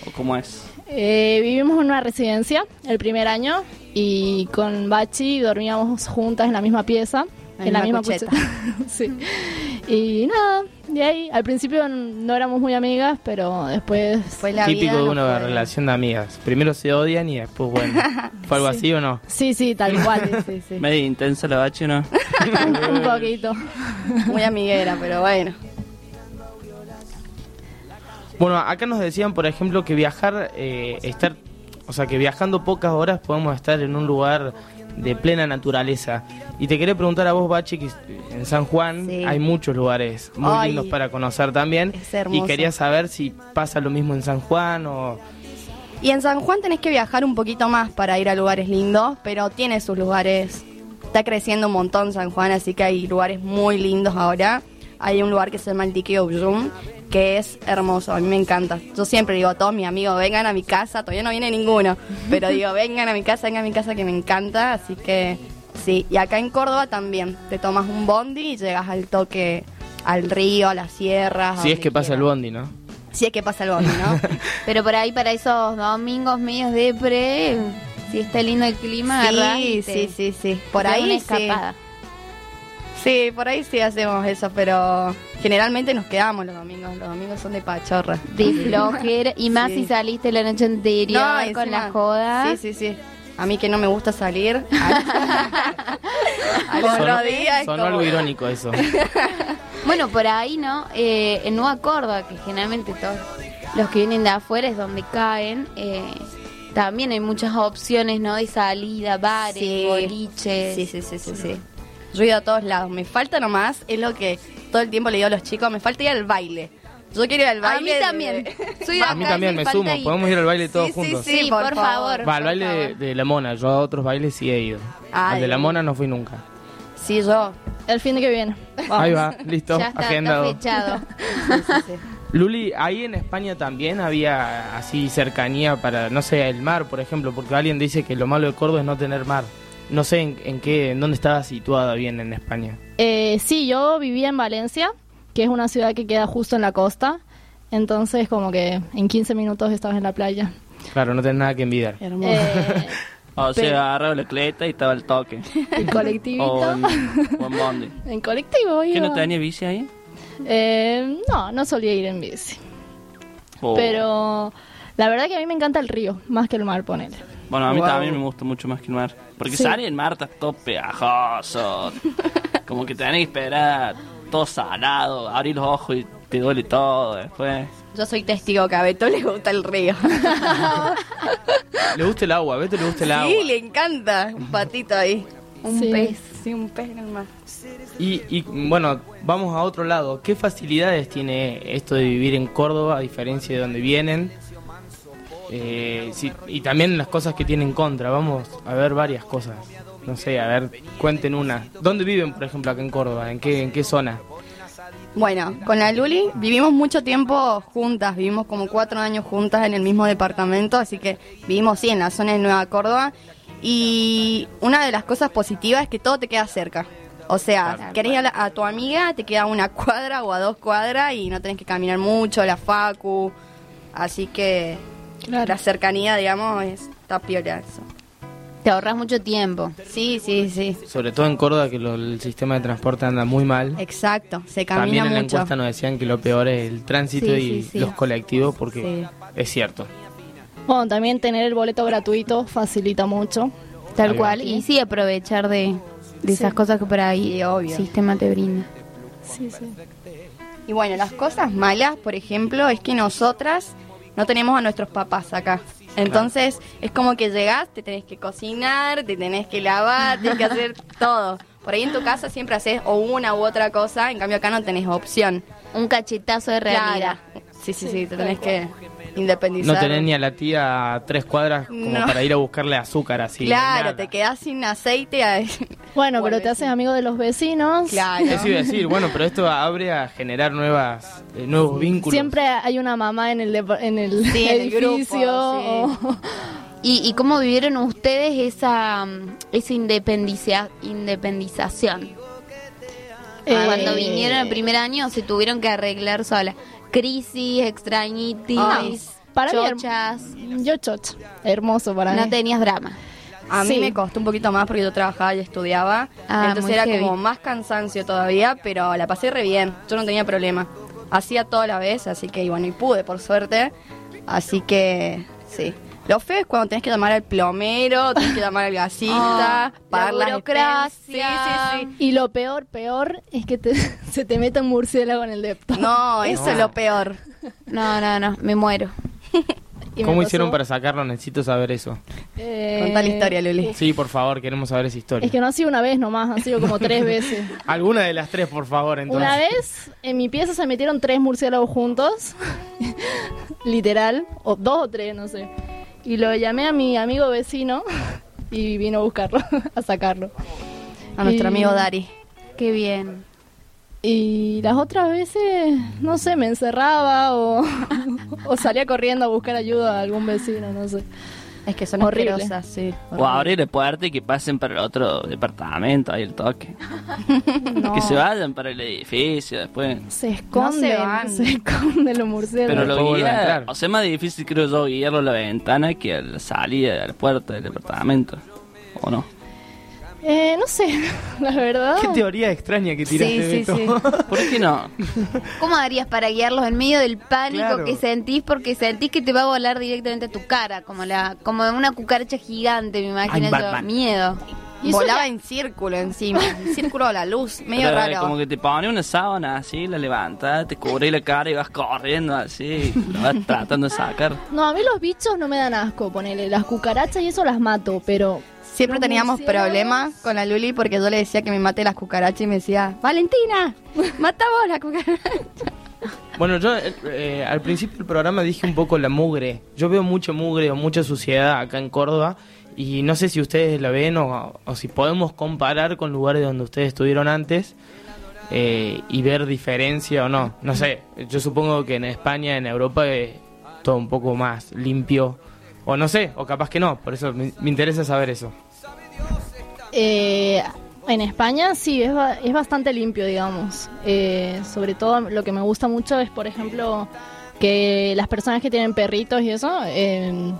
o cómo es? Eh, vivimos en una residencia el primer año y con Bachi dormíamos juntas en la misma pieza, En en la la misma cocheta. sí. Y nada, de ahí, al principio no éramos muy amigas, pero después... Fue la Típico vida, de no una fue- relación de amigas. Primero se odian y después, bueno. ¿Fue algo Sí. así o no? Sí, sí, tal cual. Sí, sí. Medio intensa la bache, ¿no? un, un poquito. Muy amiguera, pero bueno. Bueno, acá nos decían, por ejemplo, que viajar, eh, estar, o sea, que viajando pocas horas podemos estar en un lugar de plena naturaleza. Y te quería preguntar a vos, Bachi, que en San Juan Sí. hay muchos lugares muy Ay, lindos para conocer también. es hermoso. Y quería saber si pasa lo mismo en San Juan o... Y en San Juan tenés que viajar un poquito más para ir a lugares lindos, pero tiene sus lugares. Está creciendo un montón San Juan, así que hay lugares muy lindos ahora. Hay un lugar que se llama el Tiki Obyum, que es hermoso, a mí me encanta. Yo siempre digo a todos mis amigos, vengan a mi casa, todavía no viene ninguno, pero digo, vengan a mi casa, vengan a mi casa que me encanta, así que sí. Y acá en Córdoba también, te tomas un bondi y llegas al toque, al río, a las sierras. Si es que pasa el bondi, ¿no? Si es que pasa el bondi, ¿no? Pero por ahí, para esos domingos medios de pre, si está lindo el clima, Sí, sí, sí, sí. Por ahí una sí. escapada. Sí, por ahí sí hacemos eso, pero generalmente nos quedamos los domingos. Los domingos son de pachorra. De flojera. Y más Sí. si saliste la noche anterior No, con encima- la joda. Sí, sí, sí. A mí que no me gusta salir. Al otro Sonó- día es Sonó como- algo irónico eso. Bueno, por ahí, ¿no? Eh, en Nueva Córdoba, que generalmente todos los que vienen de afuera es donde caen, eh, también hay muchas opciones, ¿no? De salida, bares, Sí. boliches. Sí, sí, sí, sí, sí. Yo he ido a todos lados. Me falta nomás, es lo que todo el tiempo le digo a los chicos, me falta ir al baile. Yo quiero ir al A baile. mí de- también. Soy A mí también me sumo. ir. Podemos ir al baile todos Sí, sí, juntos. Sí, por, favor. Va, al baile de, de la mona. Yo a otros bailes sí he ido. Ay. Al de la mona no fui nunca. Sí, yo. El fin de que viene. Vamos. Ahí va, listo, Ya está, está agendado. Luli, ahí en España también había así cercanía para, no sé, el mar, por ejemplo, porque alguien dice que lo malo de Córdoba es no tener mar. No sé en, en qué, en dónde estaba situada bien en España. Eh, sí, yo vivía en Valencia, que es una ciudad que queda justo en la costa. Entonces, como que en 15 minutos estabas en la playa. Claro, no tenés nada que envidiar. Eh, O sea, agarraba la cleta y estaba el toque. en colectivito. O en, o en bondi. En colectivo, ¿Qué iba. no tenía bici ahí? Eh, no, no solía ir en bici. O- Pero la verdad que a mí me encanta el río, más que el mar, ponele. Bueno, a mí Wow. también me gusta mucho más que el mar. Porque Sí. salir en mar está todo pegajoso. Como que tenés que esperar todo salado, abrir los ojos y te duele todo después. Yo soy testigo que a Beto le gusta el río. Le gusta el agua, a Beto le gusta el agua. Sí, le encanta. Un patito ahí. Un Sí. pez. Sí, un pez en el mar. Y, y, bueno, vamos a otro lado. ¿Qué facilidades tiene esto de vivir en Córdoba a diferencia de donde vienen? Eh, sí, y también las cosas que tienen en contra. Vamos a ver varias cosas. No sé, a ver, cuenten una. ¿Dónde viven, por ejemplo, acá en Córdoba? ¿En qué, en qué zona? Bueno, con la Luli vivimos mucho tiempo juntas, vivimos como cuatro años juntas en el mismo departamento, así que vivimos sí en la zona de Nueva Córdoba. Y una de las cosas positivas es que todo te queda cerca. O sea, Claro. querés ir a, la- a tu amiga, te queda una cuadra o a dos cuadras y no tenés que caminar mucho, la facu. Así que la cercanía, digamos, es, está piola eso. Te ahorras mucho tiempo. Sí, sí, sí. Sobre todo en Córdoba, que lo- el sistema de transporte anda muy mal. Exacto, se También camina en la mucho. encuesta nos decían que lo peor es el tránsito Sí, y sí, sí. los colectivos, porque es cierto. Bueno, también tener el boleto gratuito facilita mucho. Tal Ahí va. cual. Y sí, aprovechar de, de esas cosas que por ahí el sistema te brinda. Sí, sí. Y bueno, las cosas malas, por ejemplo, es que nosotras no tenemos a nuestros papás acá. Entonces, es como que llegás, te tenés que cocinar, te tenés que lavar, tienes que hacer todo. Por ahí en tu casa siempre haces o una u otra cosa, en cambio acá no tenés opción. Un cachetazo de realidad. Claro. Sí, sí, sí, te tenés que independizar. No tenés ni a la tía a tres cuadras como No. para ir a buscarle azúcar así. Claro, nada. te quedás sin aceite. a- Bueno, pero te haces amigo de los vecinos. Claro. Eso iba a decir, bueno, pero esto abre a generar nuevas, eh, nuevos vínculos. Siempre hay una mamá en el, en el Sí, en el edificio. grupo, o- ¿Y, y cómo vivieron ustedes esa, esa independicia, independización? Eh, Cuando vinieron el primer año se tuvieron que arreglar sola. Crisis, extrañitis, Ay, para mí, chochas. Yo chocha. Hermoso para No mí. tenías drama. A mí Sí. me costó un poquito más porque yo trabajaba y estudiaba. Ah, entonces era heavy. como más cansancio todavía, pero la pasé re bien. Yo no tenía problema. Hacía todo a la vez, así que y bueno, y pude por suerte. Así que sí. Lo feo es cuando tenés que llamar al plomero, tenés que llamar al gasista, Ah, pagar la burocracia. expensas. Sí, sí, Y lo peor, peor, es que te, se te mete un murciélago en el depto. No, eso es lo peor. No, no, no, me muero. ¿Cómo hicieron para sacarlo? Necesito saber eso. Eh, Contá la historia, Luli. Sí, por favor, queremos saber esa historia. Es que no ha sido una vez nomás, han sido como tres veces. Alguna de las tres, por favor, entonces. Una vez en mi pieza se metieron tres murciélagos juntos, literal, o dos o tres, no sé. Y lo llamé a mi amigo vecino y vino a buscarlo, a sacarlo. A nuestro Y- amigo Dari. Qué bien. Y las otras veces, no sé, me encerraba o, o salía corriendo a buscar ayuda a algún vecino, no sé. Es que son Horrible. asquerosas, sí. O abrir la puerta y que pasen para el otro departamento, ahí el toque. No. Que se vayan para el edificio después. Se esconden, No se van. se esconden los murciélagos. Pero lo guía, entrar. o sea, es más difícil creo yo guiarlo a la ventana que a la salida, a la puerta del departamento. ¿O no? Eh, no sé, la verdad. Qué teoría extraña que tiraste, Sí, sí, Beto. sí. ¿Por qué no? ¿Cómo harías para guiarlos en medio del pánico Claro. que sentís porque sentís que te va a volar directamente a tu cara, como la como una cucaracha gigante, me imagino yo. Miedo. Y Volaba ya- en círculo encima. En círculo a la luz. Medio Pero, raro. Como que te pone una sábana así, la levantas, te cubre la cara y vas corriendo así, lo vas tratando de sacar. No, a mí los bichos no me dan asco, ponele. Las cucarachas y eso las mato, pero Siempre teníamos problemas con la Luli porque yo le decía que me mate las cucarachas y me decía, Valentina, mata vos la cucaracha. Bueno, yo eh, eh, al principio del programa dije un poco la mugre. Yo veo mucha mugre o mucha suciedad acá en Córdoba y no sé si ustedes la ven o, o si podemos comparar con lugares donde ustedes estuvieron antes eh, y ver diferencia o no. No sé, yo supongo que en España, en Europa, es todo un poco más limpio. O no sé, o capaz que no, por eso me, me interesa saber eso. Eh, en España sí, es, es bastante limpio, digamos. Eh, sobre todo lo que me gusta mucho es, por ejemplo, que las personas que tienen perritos y eso, eh,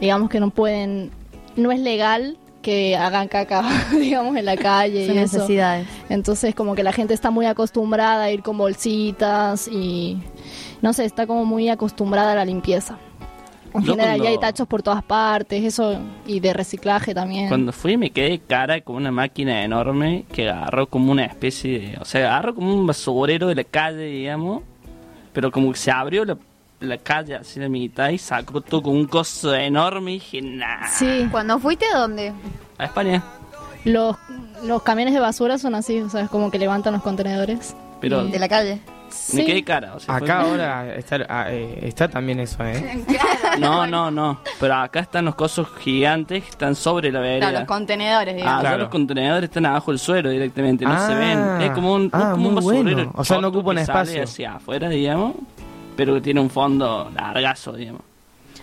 digamos que no pueden, no es legal que hagan caca, digamos, en la calle Son y eso. necesidades. Entonces como que la gente está muy acostumbrada a ir con bolsitas y, no sé, está como muy acostumbrada a la limpieza. En Yo general, cuando- ya hay tachos por todas partes, eso, y de reciclaje también. Cuando fui me quedé cara con una máquina enorme que agarró como una especie de... O sea, agarró como un basurero de la calle, digamos. Pero como que se abrió la, la calle así la mitad y sacó todo con un coso enorme y dije, nah. Sí. ¿Cuándo fuiste a dónde? A España. Los, los camiones de basura son así, o sea, es como que levantan los contenedores. Pero Y- De la calle. Me Sí. quedé cara. O sea, fue- Acá ahora está, ah, eh, está también eso, ¿eh? No, no, no. Pero acá están los cosos gigantes que están sobre la vereda. Claro, los contenedores, digamos. Ah, ya los contenedores están abajo del suelo directamente, no Ah. se ven. Es como un, Ah, como un muy basurero. bueno. O sea, no choto ocupa un que sale espacio. hacia afuera, digamos, pero que tiene un fondo largazo, digamos.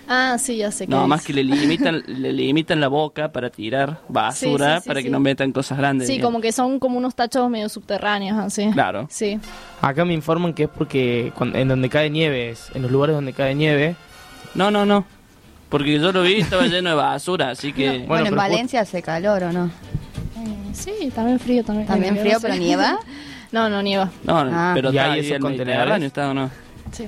Ah, sí, ya sé que No, es. más que le limitan, le limitan la boca para tirar basura, Sí, sí, sí, para sí. que no metan cosas grandes. Sí, digamos. como que son como unos tachos medio subterráneos, así. Claro. Sí. Acá me informan que es porque cuando- en donde cae nieve, es- en los lugares donde cae nieve. No, no, no. Porque yo lo vi y estaba lleno de basura, así que... Bueno, en Valencia hace calor, ¿o no? Eh, sí, también frío. También, ¿También frío, pero nieva? No, no nieva. No, Ah. pero ¿Y está ahí el? Mediterráneo, ¿está o no? Sí.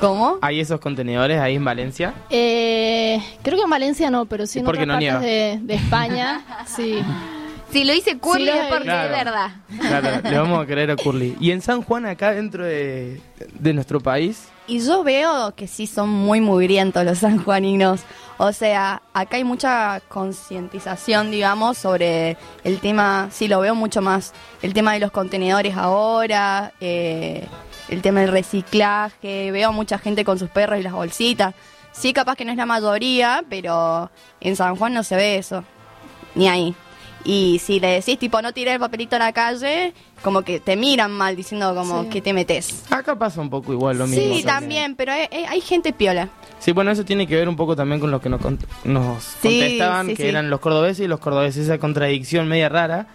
¿Cómo? ¿Hay esos contenedores ahí en Valencia? Eh, creo que en Valencia no, pero sí ¿Y en otras no partes de, de España, sí. Si lo hice Curly Sí, es porque es verdad. Claro, le vamos a creer a Curly. ¿Y en San Juan, acá dentro de, de nuestro país? Y yo veo que sí son muy mugrientos los sanjuaninos. O sea, acá hay mucha concientización, digamos, sobre el tema, sí lo veo mucho más, el tema de los contenedores ahora, eh, el tema del reciclaje, veo mucha gente con sus perros y las bolsitas. Sí, capaz que no es la mayoría, pero en San Juan no se ve eso, ni ahí. Y si le decís, tipo, no tiré el papelito a la calle, como que te miran mal diciendo como Sí. que te metes. Acá pasa un poco igual lo mismo. Sí, también, pero hay, hay- hay gente piola. Sí, bueno, eso tiene que ver un poco también con lo que nos, cont- nos Sí, contestaban, sí, que sí. eran los cordobeses y los cordobeses, esa contradicción media rara,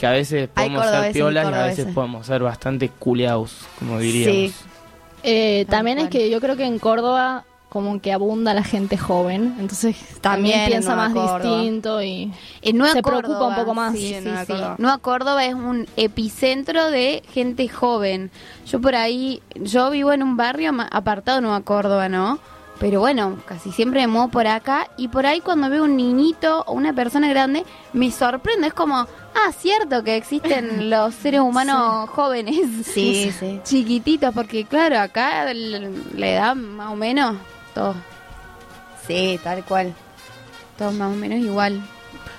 que a veces podemos ser y piolas y a veces podemos ser bastante culeados, como diríamos. Sí. Eh, también es que yo creo que en Córdoba como que abunda la gente joven, entonces También también, en piensa Nueva más Córdoba. distinto y En Nueva se Córdoba, preocupa un poco más. Sí, en sí, Nueva sí. Córdoba. Nueva Córdoba es un epicentro de gente joven. Yo por ahí, yo vivo en un barrio apartado de Nueva Córdoba, ¿no? Pero bueno, casi siempre me muevo por acá y por ahí cuando veo un niñito o una persona grande me sorprende, es como, ah, cierto que existen los seres humanos jóvenes, Sí, sí. chiquititos, porque claro, acá la edad más o menos, todos, Sí, tal cual. todos más o menos igual.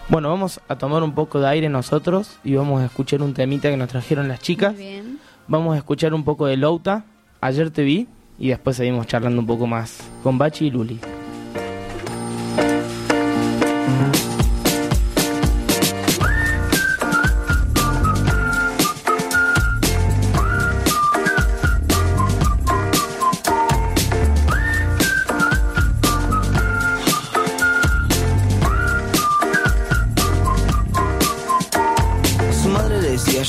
Bueno, vamos a tomar un poco de aire nosotros y vamos a escuchar un temita que nos trajeron las chicas. Muy bien. Vamos a escuchar un poco de Louta, Ayer te vi, y después seguimos charlando un poco más con Bachi y Luli.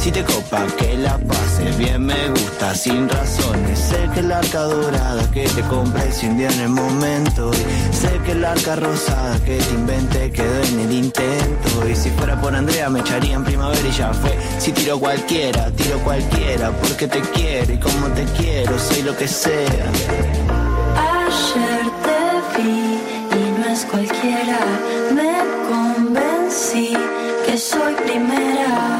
Si te copa que la pases bien me gusta sin razones. Sé que el arca dorada que te compré se hundió en el momento. Y sé que el arca rosada que te inventé quedó en el intento. Y si fuera por Andrea me echaría en primavera y ya fue. Si tiro cualquiera, tiro cualquiera porque te quiero y como te quiero soy lo que sea. Ayer te vi y no es cualquiera. Me convencí que soy primera.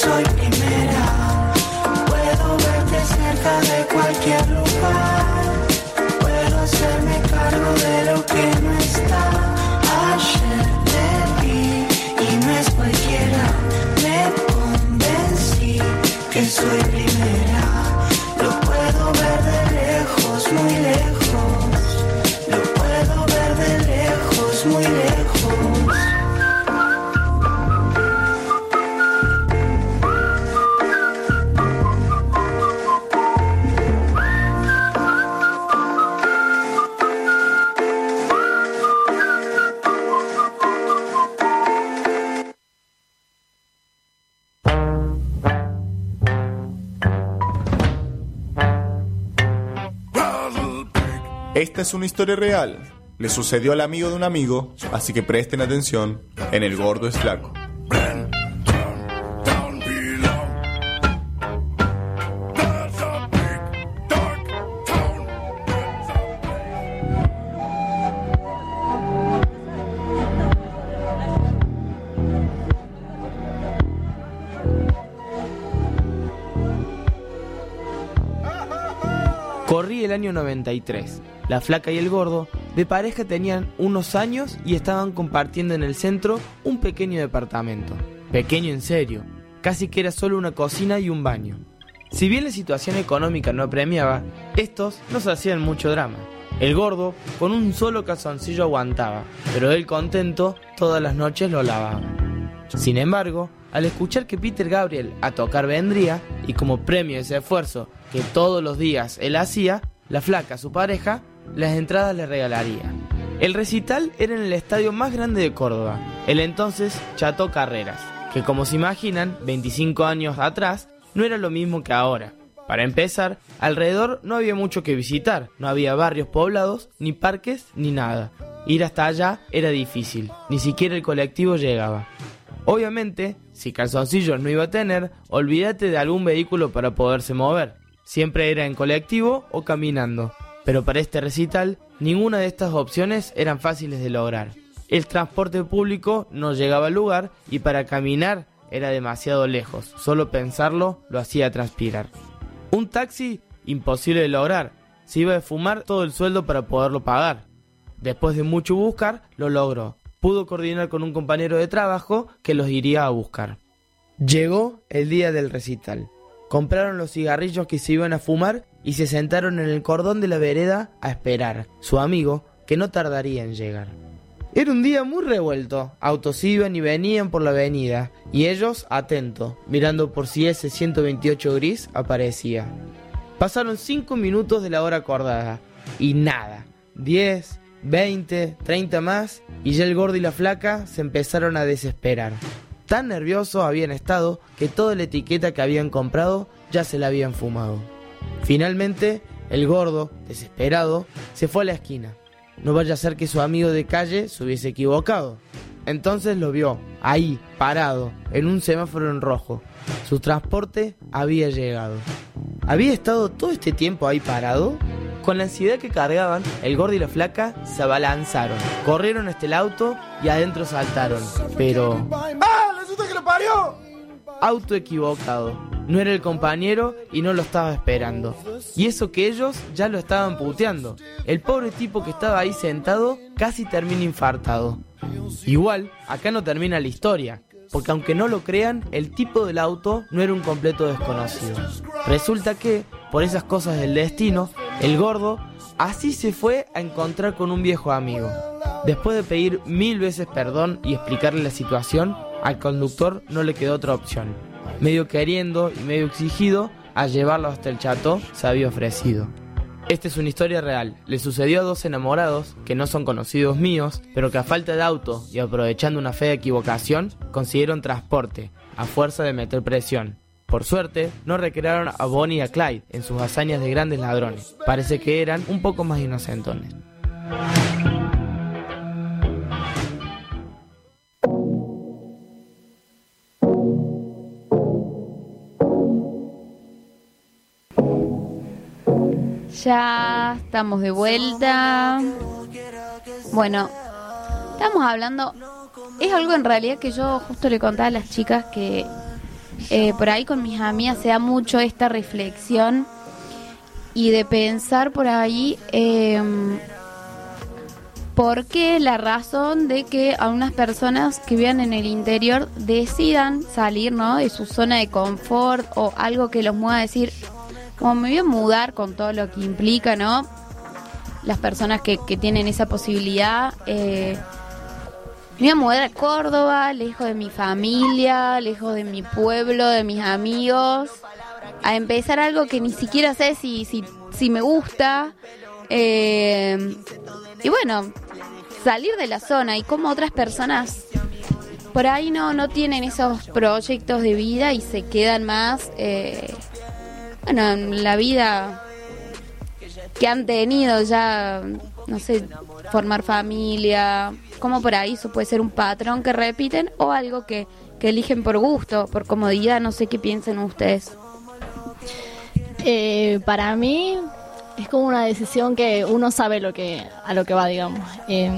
Soy Esta es una historia real. Le sucedió al amigo de un amigo, así que presten atención en El Gordo es Flaco. Corrí el año 93. La flaca y el gordo de pareja tenían unos años y estaban compartiendo en el centro un pequeño departamento. Pequeño en serio, casi que era solo una cocina y un baño. Si bien la situación económica no apremiaba, estos no hacían mucho drama. El gordo con un solo calzoncillo aguantaba, pero él contento todas las noches lo lavaba. Sin embargo, al escuchar que Peter Gabriel a tocar vendría, y como premio ese esfuerzo que todos los días él hacía, la flaca, su pareja, las entradas le regalaría. El recital era en el estadio más grande de Córdoba, el entonces Chato Carreras, que como se imaginan, 25 años atrás, no era lo mismo que ahora. Para empezar, alrededor no había mucho que visitar, no había barrios poblados, ni parques, ni nada. Ir hasta allá era difícil, ni siquiera el colectivo llegaba. Obviamente, si calzoncillos no iba a tener, olvídate de algún vehículo para poderse mover. Siempre era en colectivo o caminando. Pero para este recital, ninguna de estas opciones eran fáciles de lograr. El transporte público no llegaba al lugar y para caminar era demasiado lejos. Solo pensarlo lo hacía transpirar. Un taxi, imposible de lograr. Se iba a fumar todo el sueldo para poderlo pagar. Después de mucho buscar, lo logró. Pudo coordinar con un compañero de trabajo que los iría a buscar. Llegó el día del recital. Compraron los cigarrillos que se iban a fumar y se sentaron en el cordón de la vereda a esperar. Su amigo, que no tardaría en llegar. Era un día muy revuelto. Autos iban y venían por la avenida, y ellos atentos, mirando por si ese 128 gris aparecía. Pasaron cinco minutos de la hora acordada, y nada. 10, 20, 30 más, y ya el gordo y la flaca se empezaron a desesperar. Tan nerviosos habían estado que toda la etiqueta que habían comprado ya se la habían fumado. Finalmente, el gordo, desesperado, se fue a la esquina. no vaya a ser que su amigo de calle se hubiese equivocado. Entonces lo vio, ahí, parado, en un semáforo en rojo. Su transporte había llegado. ¿Había estado todo este tiempo ahí parado? Con la ansiedad que cargaban, el gordo y la flaca se abalanzaron, corrieron hasta el auto y adentro saltaron. Pero... ¡Ah! ¡Resulta que lo parió! Auto equivocado. No era el compañero y no lo estaba esperando. Y eso que ellos ya lo estaban puteando. El pobre tipo que estaba ahí sentado casi termina infartado. Igual, acá no termina la historia, porque aunque no lo crean, el tipo del auto no era un completo desconocido. Resulta que, por esas cosas del destino, el gordo así se fue a encontrar con un viejo amigo. Después de pedir mil veces perdón y explicarle la situación, al conductor no le quedó otra opción. Medio queriendo y medio exigido, a llevarlo hasta el chato se había ofrecido. Esta es una historia real. Le sucedió a dos enamorados que no son conocidos míos, pero que a falta de auto y aprovechando una fea equivocación, consiguieron transporte, a fuerza de meter presión. Por suerte, no recrearon a Bonnie y a Clyde en sus hazañas de grandes ladrones. Parece que eran un poco más inocentones. Ya estamos de vuelta. Bueno, estamos hablando. Es algo en realidad que yo justo le contaba a las chicas que eh, por ahí con mis amigas se da mucho esta reflexión y de pensar por ahí eh, por qué la razón de que algunas personas que vivan en el interior decidan salir ¿no? de su zona de confort o algo que los mueva a decir, como me voy a mudar con todo lo que implica, ¿no? Las personas que, que tienen esa posibilidad. Eh, me voy a mudar a Córdoba, lejos de mi familia, lejos de mi pueblo, de mis amigos. A empezar algo que ni siquiera sé si, si, si me gusta. Eh, y bueno, salir de la zona y como otras personas por ahí no, no tienen esos proyectos de vida y se quedan más, eh, bueno, en la vida que han tenido ya, no sé, formar familia, como por ahí eso puede ser un patrón que repiten o algo que, que eligen por gusto, por comodidad, no sé qué piensan ustedes. Eh, para mí es como una decisión que uno sabe lo que a lo que va, digamos. Eh,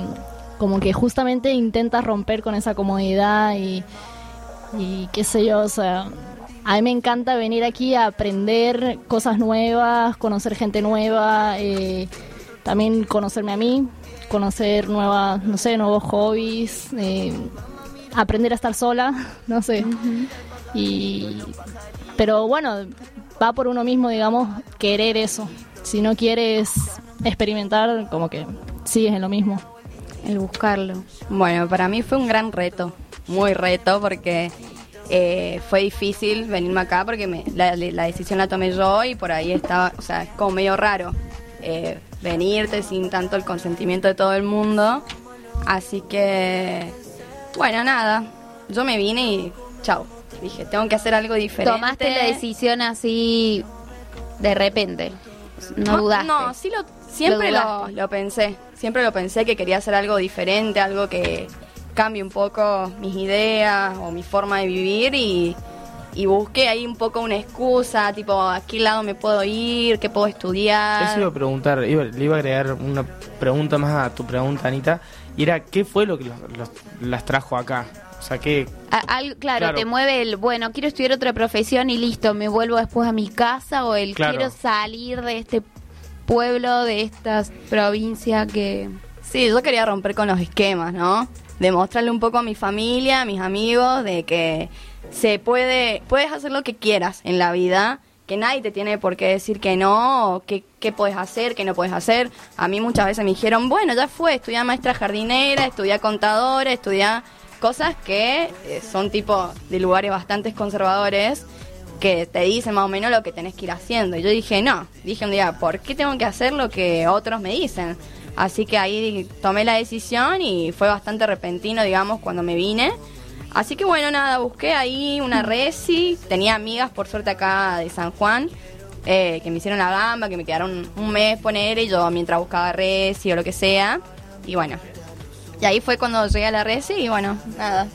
como que justamente intenta romper con esa comodidad y, y qué sé yo, o sea, a mí me encanta venir aquí a aprender cosas nuevas, conocer gente nueva, eh, también conocerme a mí, conocer nuevas, no sé, nuevos hobbies, eh, aprender a estar sola, no sé. Y pero bueno, va por uno mismo, digamos, querer eso. Si no quieres experimentar, como que sigues en lo mismo. El buscarlo. Bueno, para mí fue un gran reto, muy reto, porque eh, fue difícil venirme acá porque me- la, la decisión la tomé yo y por ahí estaba, o sea, es como medio raro eh, venirte sin tanto el consentimiento de todo el mundo. Así que, bueno, nada, yo me vine y chao. Dije, tengo que hacer algo diferente. Tomaste la decisión así de repente. No dudaste. No, sí lo, siempre Lo lo pensé. Siempre lo pensé que quería hacer algo diferente, algo que cambie un poco mis ideas o mi forma de vivir y, y busqué ahí un poco una excusa, tipo, a qué lado me puedo ir, qué puedo estudiar. Eso iba a preguntar, iba- le iba a agregar una pregunta más a tu pregunta, Anita, y era, ¿qué fue lo que los- los- las trajo acá? O sea, ¿qué, A- al- claro, Claro. te mueve el, bueno, quiero estudiar otra profesión y listo, me vuelvo después a mi casa o el Claro. quiero salir de este pueblo, de esta provincia que... Sí, yo quería romper con los esquemas, ¿no? Demostrarle un poco a mi familia, a mis amigos, de que se puede, puedes hacer lo que quieras en la vida, que nadie te tiene por qué decir que no, o que qué puedes hacer, qué no puedes hacer. A mí muchas veces me dijeron, bueno, ya fue, estudia maestra jardinera, estudia contadora, estudia cosas que eh, son tipo de lugares bastante conservadores que te dicen más o menos lo que tenés que ir haciendo. Y yo dije, no, dije un día, ¿por qué tengo que hacer lo que otros me dicen? Así que ahí tomé la decisión y fue bastante repentino, digamos, cuando me vine. Así que bueno, nada, busqué ahí una resi, tenía amigas por suerte acá de San Juan eh, que me hicieron la gamba, que me quedaron un mes poner y yo mientras buscaba resi o lo que sea. Y bueno, y ahí fue cuando llegué a la resi y bueno, nada.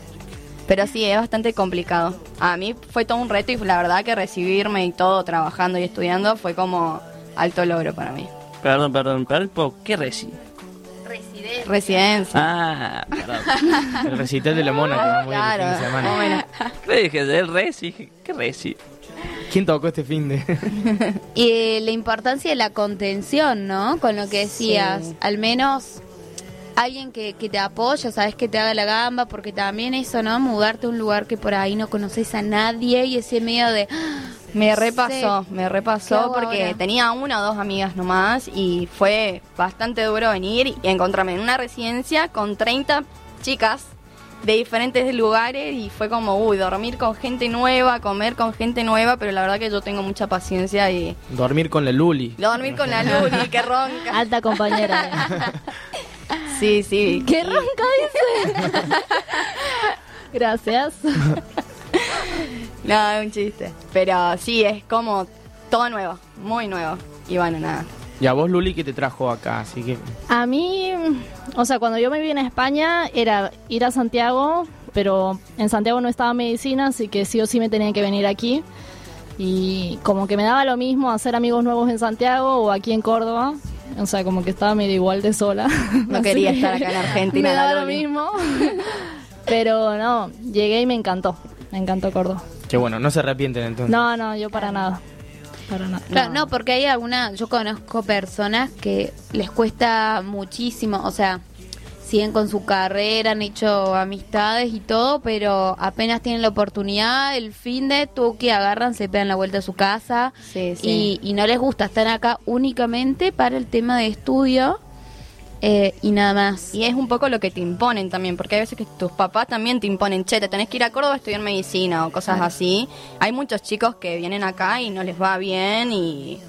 Pero sí, es bastante complicado. A mí fue todo un reto y la verdad que recibirme y todo trabajando y estudiando fue como alto logro para mí. Perdón, perdón, perdón, ¿qué reci? Residencia. Ah, perdón. El recital de la mona que vamos a ir el Claro, fin de semana. más o menos. ¿Qué dije? ¿El reci? ¿Qué reci? ¿Quién tocó este fin de? Y eh, la importancia de la contención, ¿no? Con lo que decías, Sí. al menos alguien que, que te apoya, sabes que te haga la gamba, porque también eso, ¿no? Mudarte a un lugar que por ahí no conoces a nadie y ese medio de... "Ah, Me repasó, me ¿qué repasó porque ahora?". tenía una o dos amigas nomás y fue bastante duro venir y encontrarme en una residencia con 30 chicas de diferentes lugares y fue como, uy, dormir con gente nueva, comer con gente nueva, pero la verdad que yo tengo mucha paciencia y Dormir con la Luli. dormir con la Luli, que ronca. Alta compañera. Sí, sí. ¡Qué ronca dice! Gracias. No, es un chiste. Pero sí, es como todo nuevo, muy nuevo. Y bueno, nada. Y a vos, Luli, que te trajo acá, así que... A mí, o sea, cuando yo me vine a España era ir a Santiago, pero en Santiago no estaba medicina, así que sí o sí me tenían que venir aquí. Y como que me daba lo mismo hacer amigos nuevos en Santiago o aquí en Córdoba. O sea, como que estaba medio igual de sola. No quería que estar acá en Argentina, Me daba lo mismo. Pero no, llegué y me encantó. Me encantó Córdoba. Que bueno, no se arrepienten entonces. No, no, yo para nada. Para nada. Claro, no. porque hay alguna, yo conozco personas que les cuesta muchísimo, o sea, siguen con su carrera, han hecho amistades y todo, pero apenas tienen la oportunidad, el fin de tú que agarran, se pegan la vuelta a su casa sí. Y, y no les gusta, están acá únicamente para el tema de estudio eh, y nada más. Y es un poco lo que te imponen también, porque hay veces que tus papás también te imponen, che, te tenés que ir a Córdoba a estudiar medicina o cosas Claro. así. Hay muchos chicos que vienen acá y no les va bien y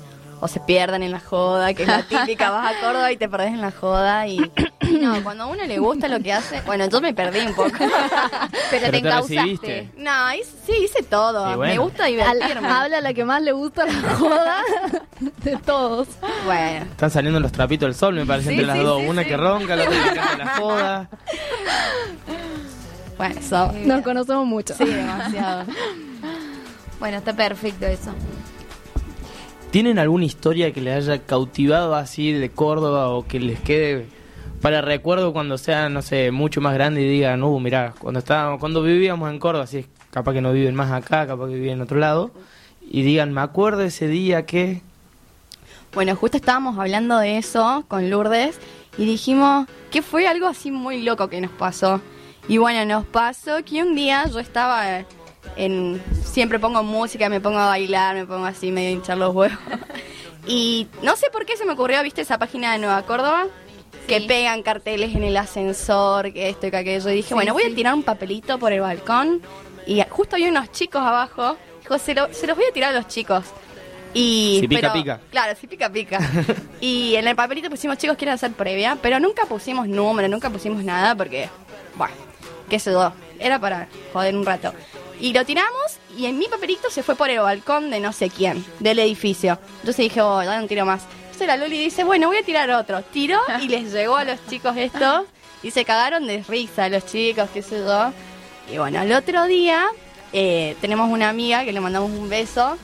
o se pierden en la joda, que es la típica, vas a Córdoba y te perdés en la joda y no, cuando a uno le gusta lo que hace, bueno, yo me perdí un poco. Pero, te recibiste. No, hice- sí, hice todo. Bueno. Me gusta divertirme. Habla la que más le gusta la joda de todos. Bueno. Están saliendo los trapitos del sol, me parece, Sí, entre las dos. sí, Una sí. que ronca, la otra que canta la joda. Bueno, so- Nos conocemos mucho. Sí, demasiado. Bueno, está perfecto eso. ¿Tienen alguna historia que les haya cautivado así de Córdoba o que les quede para recuerdo cuando sean, no sé, mucho más grande y digan, uh, mirá, cuando estábamos, cuando vivíamos en Córdoba, así es, capaz que no viven más acá, capaz que viven en otro lado, y digan, me acuerdo ese día que... Bueno, justo estábamos hablando de eso con Lourdes y dijimos que fue algo así muy loco que nos pasó. Y bueno, nos pasó que un día yo estaba en... Siempre pongo música, me pongo a bailar, me pongo así medio hinchar los huevos. Y no sé por qué se me ocurrió, ¿viste esa página de Nueva Córdoba? Que pegan carteles en el ascensor, que esto y que aquello. Y dije, Sí, bueno, voy a tirar un papelito por el balcón. Y justo había unos chicos abajo. Dijo, se, lo- se los voy a tirar a los chicos. Y, Si pica, pero- pica. Claro, si pica, pica. y en el papelito pusimos, chicos, quieren hacer previa, pero nunca pusimos número, nunca pusimos nada porque, bueno, qué sé yo, era para joder un rato. Y lo tiramos y en mi papelito se fue por el balcón de no sé quién, del edificio. Entonces dije, oh, ya no tiro más. La Loli dice, bueno, voy a tirar otro. Tiró y les llegó a los chicos esto y se cagaron de risa los chicos, qué sé yo. Y bueno, el otro día eh, tenemos una amiga que le mandamos un beso,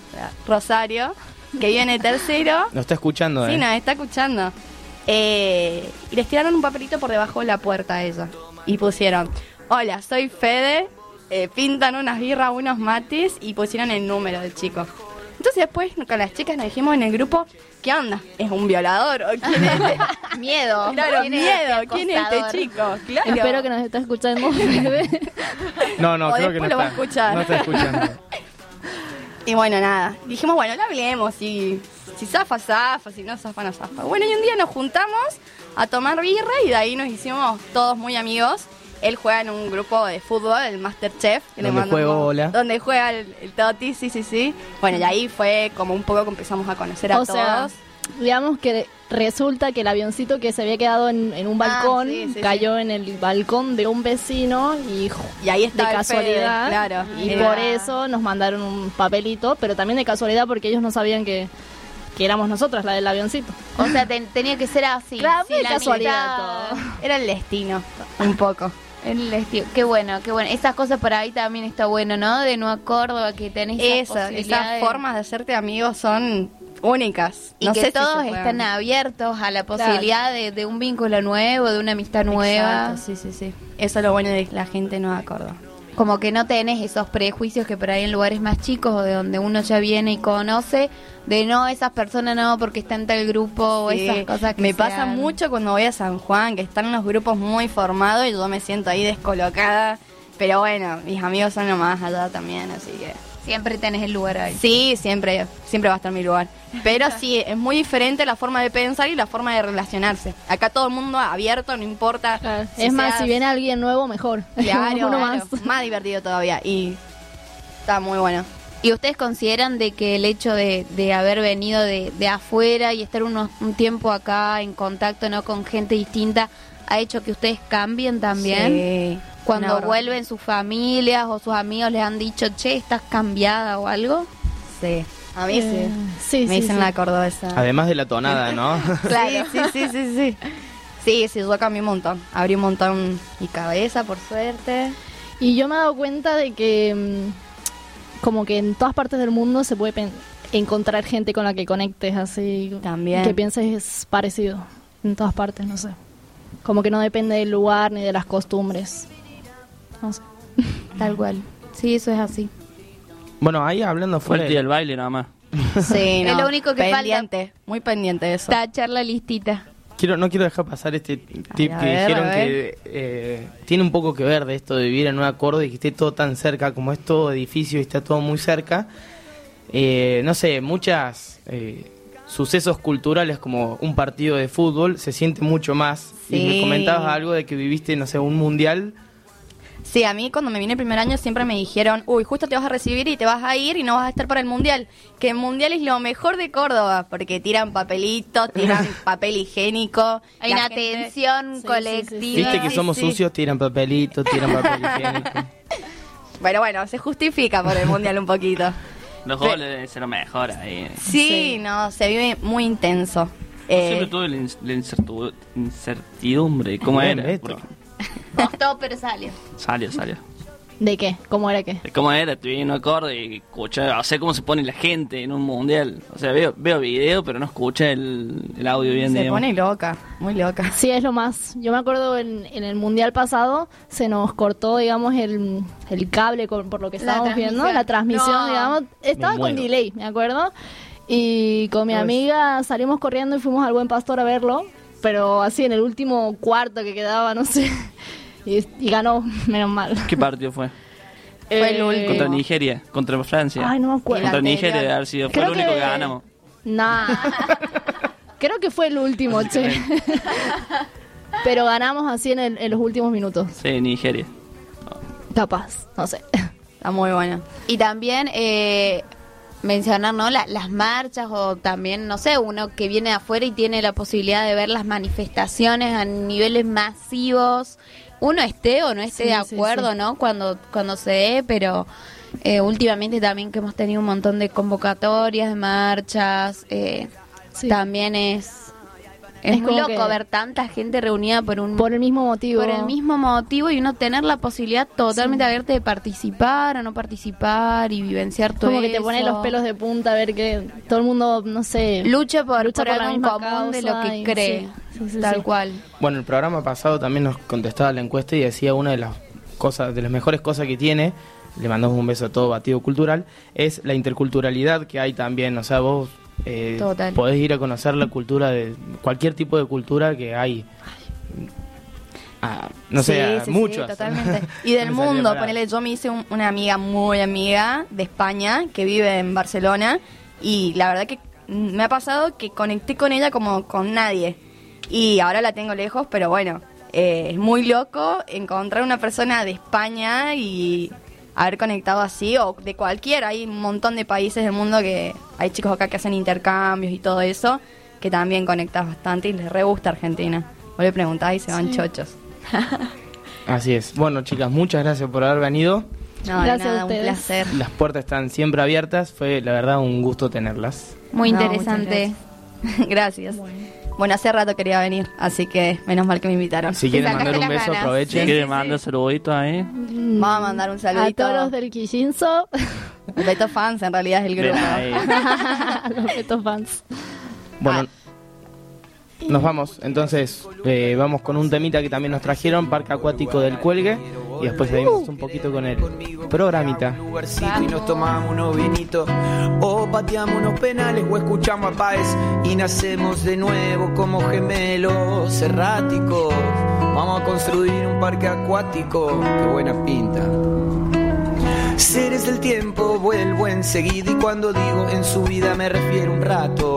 Rosario, que vive en el tercero. Nos está escuchando, Sí, ¿eh? nos está escuchando. Eh, y les tiraron un papelito por debajo de la puerta a ella. Y pusieron, hola, soy Fede, eh, pintan unas birras, unos mates y pusieron el número del chico. Entonces después con las chicas nos dijimos en el grupo, ¿qué onda? ¿Es un violador o quién es? miedo. Claro, ¿Quién es miedo. este ¿Quién es este chico? Claro. Espero que nos esté escuchando. No, no, O creo que no lo va a está. escuchar. No está escuchando. Y bueno, nada. Dijimos, bueno, le hablemos. Si, si zafa, zafa. Si no zafa, no zafa. Bueno, y un día nos juntamos a tomar birra y de ahí nos hicimos todos muy amigos. Él juega en un grupo de fútbol, el Masterchef. que le Donde mandamos- juego Ola. Donde juega el, el Toti, sí, sí, sí. Bueno, y ahí fue como un poco que empezamos a conocer a o todos. sea, digamos que resulta que el avioncito que se había quedado en, en un balcón Ah, sí, sí, cayó en el balcón de un vecino y, Y ahí de está el casualidad. Fede, claro. Y Era- por eso nos mandaron un papelito, pero también de casualidad porque ellos no sabían que, que éramos nosotras, la del avioncito. O sea, ten- tenía que ser así. Claro, Sí, de la casualidad mitad. Era el destino, un poco. El estilo. Qué bueno, qué bueno. Esas cosas por ahí también está bueno, ¿no? De Nueva Córdoba, que tenés esas Eso, esas formas de hacerte amigos son únicas. Y no que sé si todos están abiertos a la posibilidad de, de un vínculo nuevo, de una amistad nueva. Exacto, sí, sí, sí. Eso es lo bueno de la gente no Córdoba. Como que no tenés esos prejuicios que por ahí en lugares más chicos o de donde uno ya viene y conoce, de no, esas personas no, porque está en tal grupo o esas cosas que me pasa mucho cuando voy a San Juan, que están los grupos muy formados y yo me siento ahí descolocada. Pero bueno, mis amigos son lo más allá también, así que... Siempre tenés el lugar ahí. Sí, siempre, siempre va a estar mi lugar. Pero sí, es muy diferente la forma de pensar y la forma de relacionarse. Acá todo el mundo abierto, no importa. es más, si viene alguien nuevo, mejor. Claro, Uno claro, más. más divertido todavía. Y está muy bueno. ¿Y ustedes consideran de que el hecho de, de haber venido de, de afuera y estar unos, un tiempo acá en contacto no con gente distinta ha hecho que ustedes cambien también? Sí, Cuando vuelven sus familias o sus amigos les han dicho, che, estás cambiada o algo. Sí, a mí Eh, sí. sí, Me sí, dicen sí. la cordobesa. Además de la tonada, ¿no? Claro. Sí, sí, sí, sí, sí. Sí, sí, yo cambié un montón. Abrí un montón mi cabeza, por suerte. Y yo me he dado cuenta de que mm, como que en todas partes del mundo se puede pen- encontrar gente con la que conectes así. También. Que pienses parecido. En todas partes, no sé. Como que no depende del lugar ni de las costumbres. No sé. Tal cual. Sí, eso es así. Bueno, ahí hablando. Fuerte y el baile nada más. Sí, Es no, lo único que pendiente, muy pendiente de eso. Tachar la listita. Quiero, no quiero dejar pasar este tip que ver, dijeron que eh, tiene un poco que ver de esto de vivir en Nueva Córdoba y que esté todo tan cerca, como es todo edificio y está todo muy cerca. Eh, no sé, muchas eh, sucesos culturales como un partido de fútbol se siente mucho más. Y me Sí. comentabas algo de que viviste, no sé, un mundial. Sí, a mí cuando me vine el primer año siempre me dijeron, uy, justo te vas a recibir y te vas a ir y no vas a estar para el mundial. Que el mundial es lo mejor de Córdoba, porque tiran papelito, tiran papel higiénico. Hay una gente- atención colectiva. Viste que sí, somos sí. sucios, tiran papelito, tiran papel higiénico. Bueno, bueno, se justifica por el mundial un poquito. Los Pe- goles deben ser lo mejor ahí. Sí, no, se vive muy intenso. Eh, Siempre tuve la, ins- la incertu- incertidumbre. ¿Cómo era? Costó, pero salió. Salió, salió. ¿De qué? ¿Cómo era qué? De ¿Cómo era? Estoy en un acorde y escucha, o sea, cómo se pone la gente en un mundial. O sea, veo, veo video, pero no escucha el, el audio bien. se digamos. pone loca, muy loca. Sí, es lo más. Yo me acuerdo en, en el mundial pasado se nos cortó, digamos, el, el cable con- por lo que La estábamos viendo, la transmisión, No. digamos. Estaba con delay, me acuerdo. Y con mi Pues- amiga salimos corriendo y fuimos al Buen Pastor a verlo, pero así en el último cuarto que quedaba, no sé. Y, y ganó, menos mal. ¿Qué partido fue? Fue el Eh, último. Contra Nigeria, contra Francia. Ay, no me acuerdo. Contra Nigeria debe haber sido. Fue Creo el único que, que- ganamos. Nah. Creo que fue el último, che. Pero ganamos así en, el- en los últimos minutos. Sí, Nigeria. Capaz, no sé. Está muy buena. Y también eh, mencionar, ¿no? La- las marchas o también, no sé, uno que viene de afuera y tiene la posibilidad de ver las manifestaciones a niveles masivos. Uno esté o no esté Sí, de acuerdo, sí. ¿no? Cuando, cuando se dé, pero eh, últimamente también que hemos tenido un montón de convocatorias, de marchas, eh, también es... Es, Es muy loco ver tanta gente reunida por un Por el mismo motivo. por el mismo motivo y uno tener la posibilidad totalmente abierta de participar o no participar y vivenciar todo Como que te pone eso. los pelos de punta a ver que todo el mundo, no sé, lucha por, lucha por por algo en común de lo que cree sí, sí, sí, tal sí. cual Bueno, el programa pasado también nos contestaba la encuesta y decía una de las cosas, de las mejores cosas que tiene, le mandamos un beso a todo batido cultural, es la interculturalidad que hay también. O sea, vos eh, Total. podés ir a conocer la cultura de cualquier tipo de cultura que hay. Ah, no sé, Sí, muchos. totalmente. Y del mundo, ponele, yo me hice un- una amiga muy amiga de España que vive en Barcelona y la verdad que me ha pasado que conecté con ella como con nadie. Y ahora la tengo lejos, pero bueno, eh, es muy loco encontrar una persona de España y haber conectado así, o de cualquiera. Hay un montón de países del mundo que hay chicos acá que hacen intercambios y todo eso, que también conectas bastante y les re gusta Argentina. Vos le preguntás y se van Sí. chochos. Así es. Bueno, chicas, muchas gracias por haber venido. No, de Gracias a nada, un ustedes. placer. Las puertas están siempre abiertas. Fue, la verdad, un gusto tenerlas. Muy No, interesante. Gracias. Bueno, hace rato quería venir, así que menos mal que me invitaron. Si quieren mandar un beso, aprovechen. ¿Quiere mandar saluditos ahí? Vamos a mandar un A saludito. todos los del Quillinzo. Beto Fans en realidad es el grupo. a los Beto fans. Bueno, nos vamos. Entonces, eh, vamos con un temita que también nos trajeron, Parque Acuático del Cuelgue. Y después seguimos un poquito con el programita. y nos tomamos unos vinitos o pateamos unos penales o escuchamos a Páez y nacemos de nuevo como gemelos erráticos vamos a construir un parque acuático qué buena pinta Seres del tiempo vuelvo enseguida y cuando digo en su vida me refiero un rato.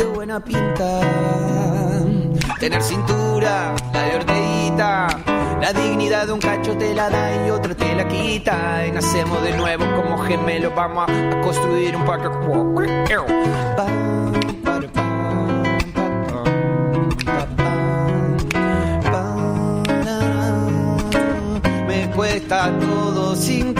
Qué buena pinta. Tener cintura, la de orteguita. La dignidad de un cacho te la da y otra te la quita. Y nacemos de nuevo como gemelos. Vamos a, construir un parque. Me cuesta todo cinco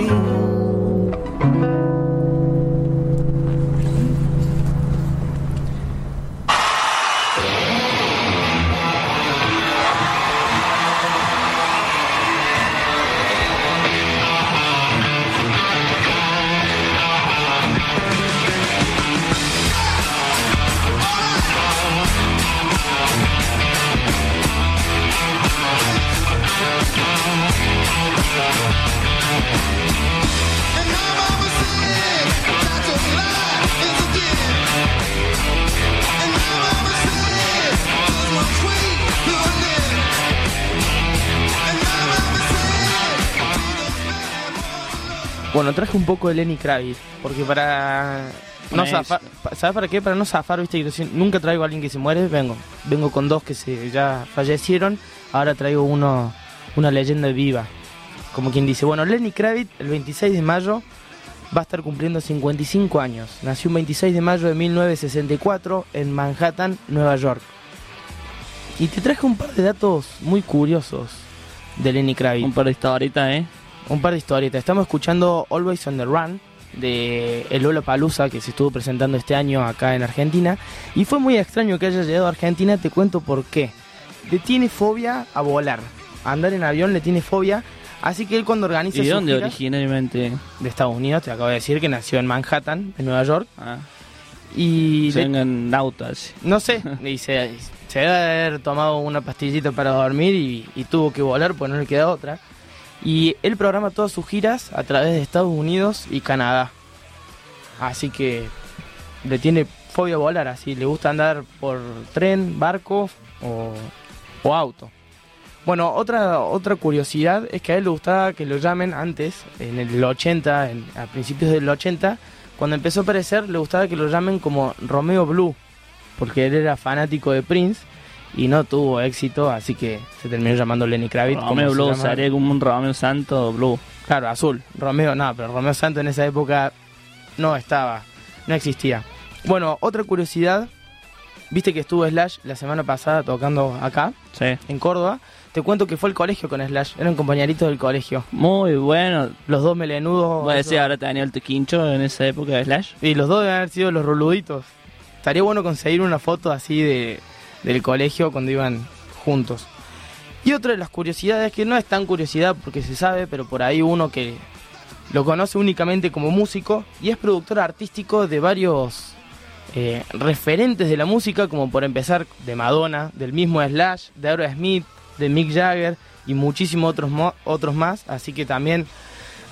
You. Bueno, traje un poco de Lenny Kravitz, porque para no zafar, ¿sabes para qué? Para no zafar, viste, que nunca traigo a alguien que se muere, vengo, vengo con dos que se ya fallecieron, ahora traigo uno, una leyenda viva, como quien dice, bueno, Lenny Kravitz el 26 de mayo va a estar cumpliendo 55 años, nació un 26 de mayo de 1964 en Manhattan, Nueva York, y te traje un par de datos muy curiosos de Lenny Kravitz. Un par de historitas, ¿eh? Un par de historietas. Estamos escuchando Always on the Run de el Lola Palusa que se estuvo presentando este año acá en Argentina. Y fue muy extraño que haya llegado a Argentina, te cuento por qué. Le tiene fobia a volar. A andar en avión le tiene fobia. Así que él cuando organiza ¿Y de dónde giras-? De Estados Unidos, te acabo de decir que nació en Manhattan, en Nueva York. Ah. Y Se le- en autos. no sé, y se, se debe haber tomado una pastillita para dormir y, y tuvo que volar, pues no le queda otra. Y él programa todas sus giras a través de Estados Unidos y Canadá. Así que le tiene fobia a volar, así le gusta andar por tren, barco o, o auto. Bueno, otra, otra curiosidad es que a él le gustaba que lo llamen antes, en el 80, en- a principios del 80, cuando empezó a aparecer, le gustaba que lo llamen como Romeo Blue, porque él era fanático de Prince y no tuvo éxito, así que se terminó llamando Lenny Kravitz. Romeo Blue sería como un Romeo Santo Blue. Claro, azul. Romeo, no, pero Romeo Santo en esa época no estaba, no existía. Bueno, otra curiosidad, viste que estuvo Slash la semana pasada tocando acá, en Córdoba. Te cuento que fue al colegio con Slash, eran compañeritos del colegio. Muy bueno. Los dos melenudos. Voy a decir, ahora tenía el tequincho en esa época de Slash. Y los dos deben haber sido los roluditos. Estaría bueno conseguir una foto así de del colegio cuando iban juntos. Y otra de las curiosidades, que no es tan curiosidad porque se sabe, pero por ahí uno que lo conoce únicamente como músico y es productor artístico de varios eh, referentes de la música, como por empezar de Madonna, del mismo Slash, de Aerosmith, de Mick Jagger y muchísimos otros, otros más. Así que también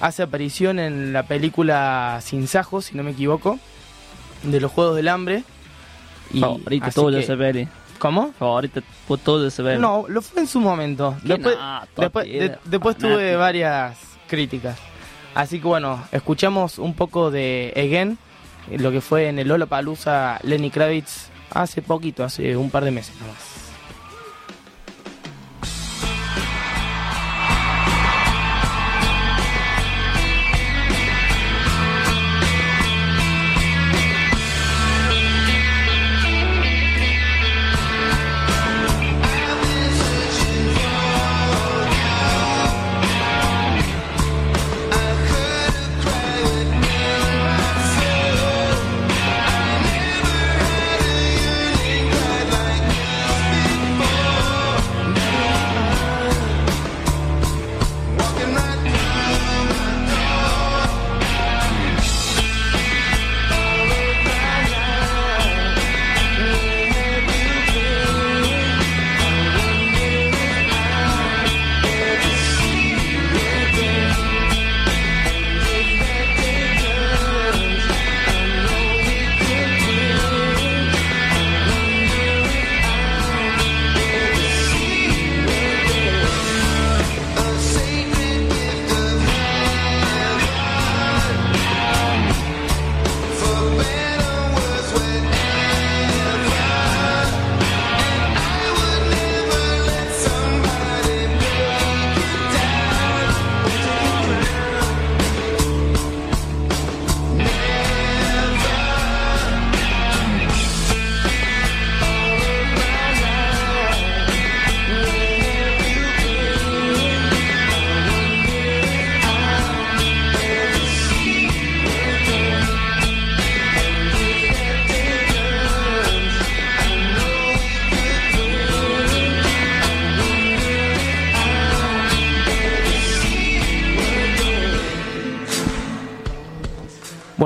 hace aparición en la película Sin Sajo, si no me equivoco, de los Juegos del Hambre. Y Favorita así tuya que- esa peli. ¿Cómo? Favorita pu- tuya esa peli. No, lo fue en su momento. Después, no, después, de- después tuve fanático. varias críticas. Así que bueno, escuchamos un poco de Again, lo que fue en el Lola Palusa Lenny Kravitz hace poquito, hace un par de meses nomás.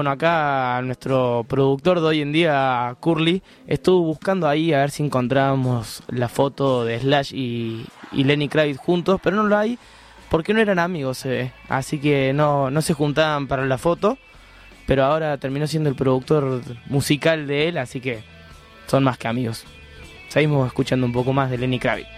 Bueno, acá nuestro productor de hoy en día, Curly, estuvo buscando ahí a ver si encontrábamos la foto de Slash y, Lenny Kravitz juntos, pero no lo hay porque no eran amigos, se ve. Así que no, no se juntaban para la foto, pero ahora terminó siendo el productor musical de él, así que son más que amigos. Seguimos escuchando un poco más de Lenny Kravitz.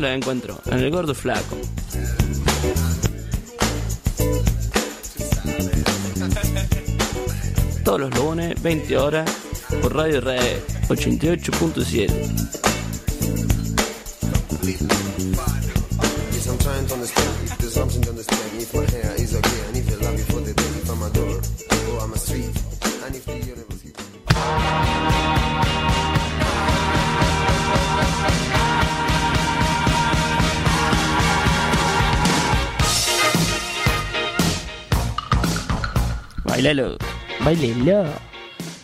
Descubriendo la encuentro en el gordo flaco. Todos los lunes, 20 horas, por Radio Red 88.7. Bailalo. Bailelo.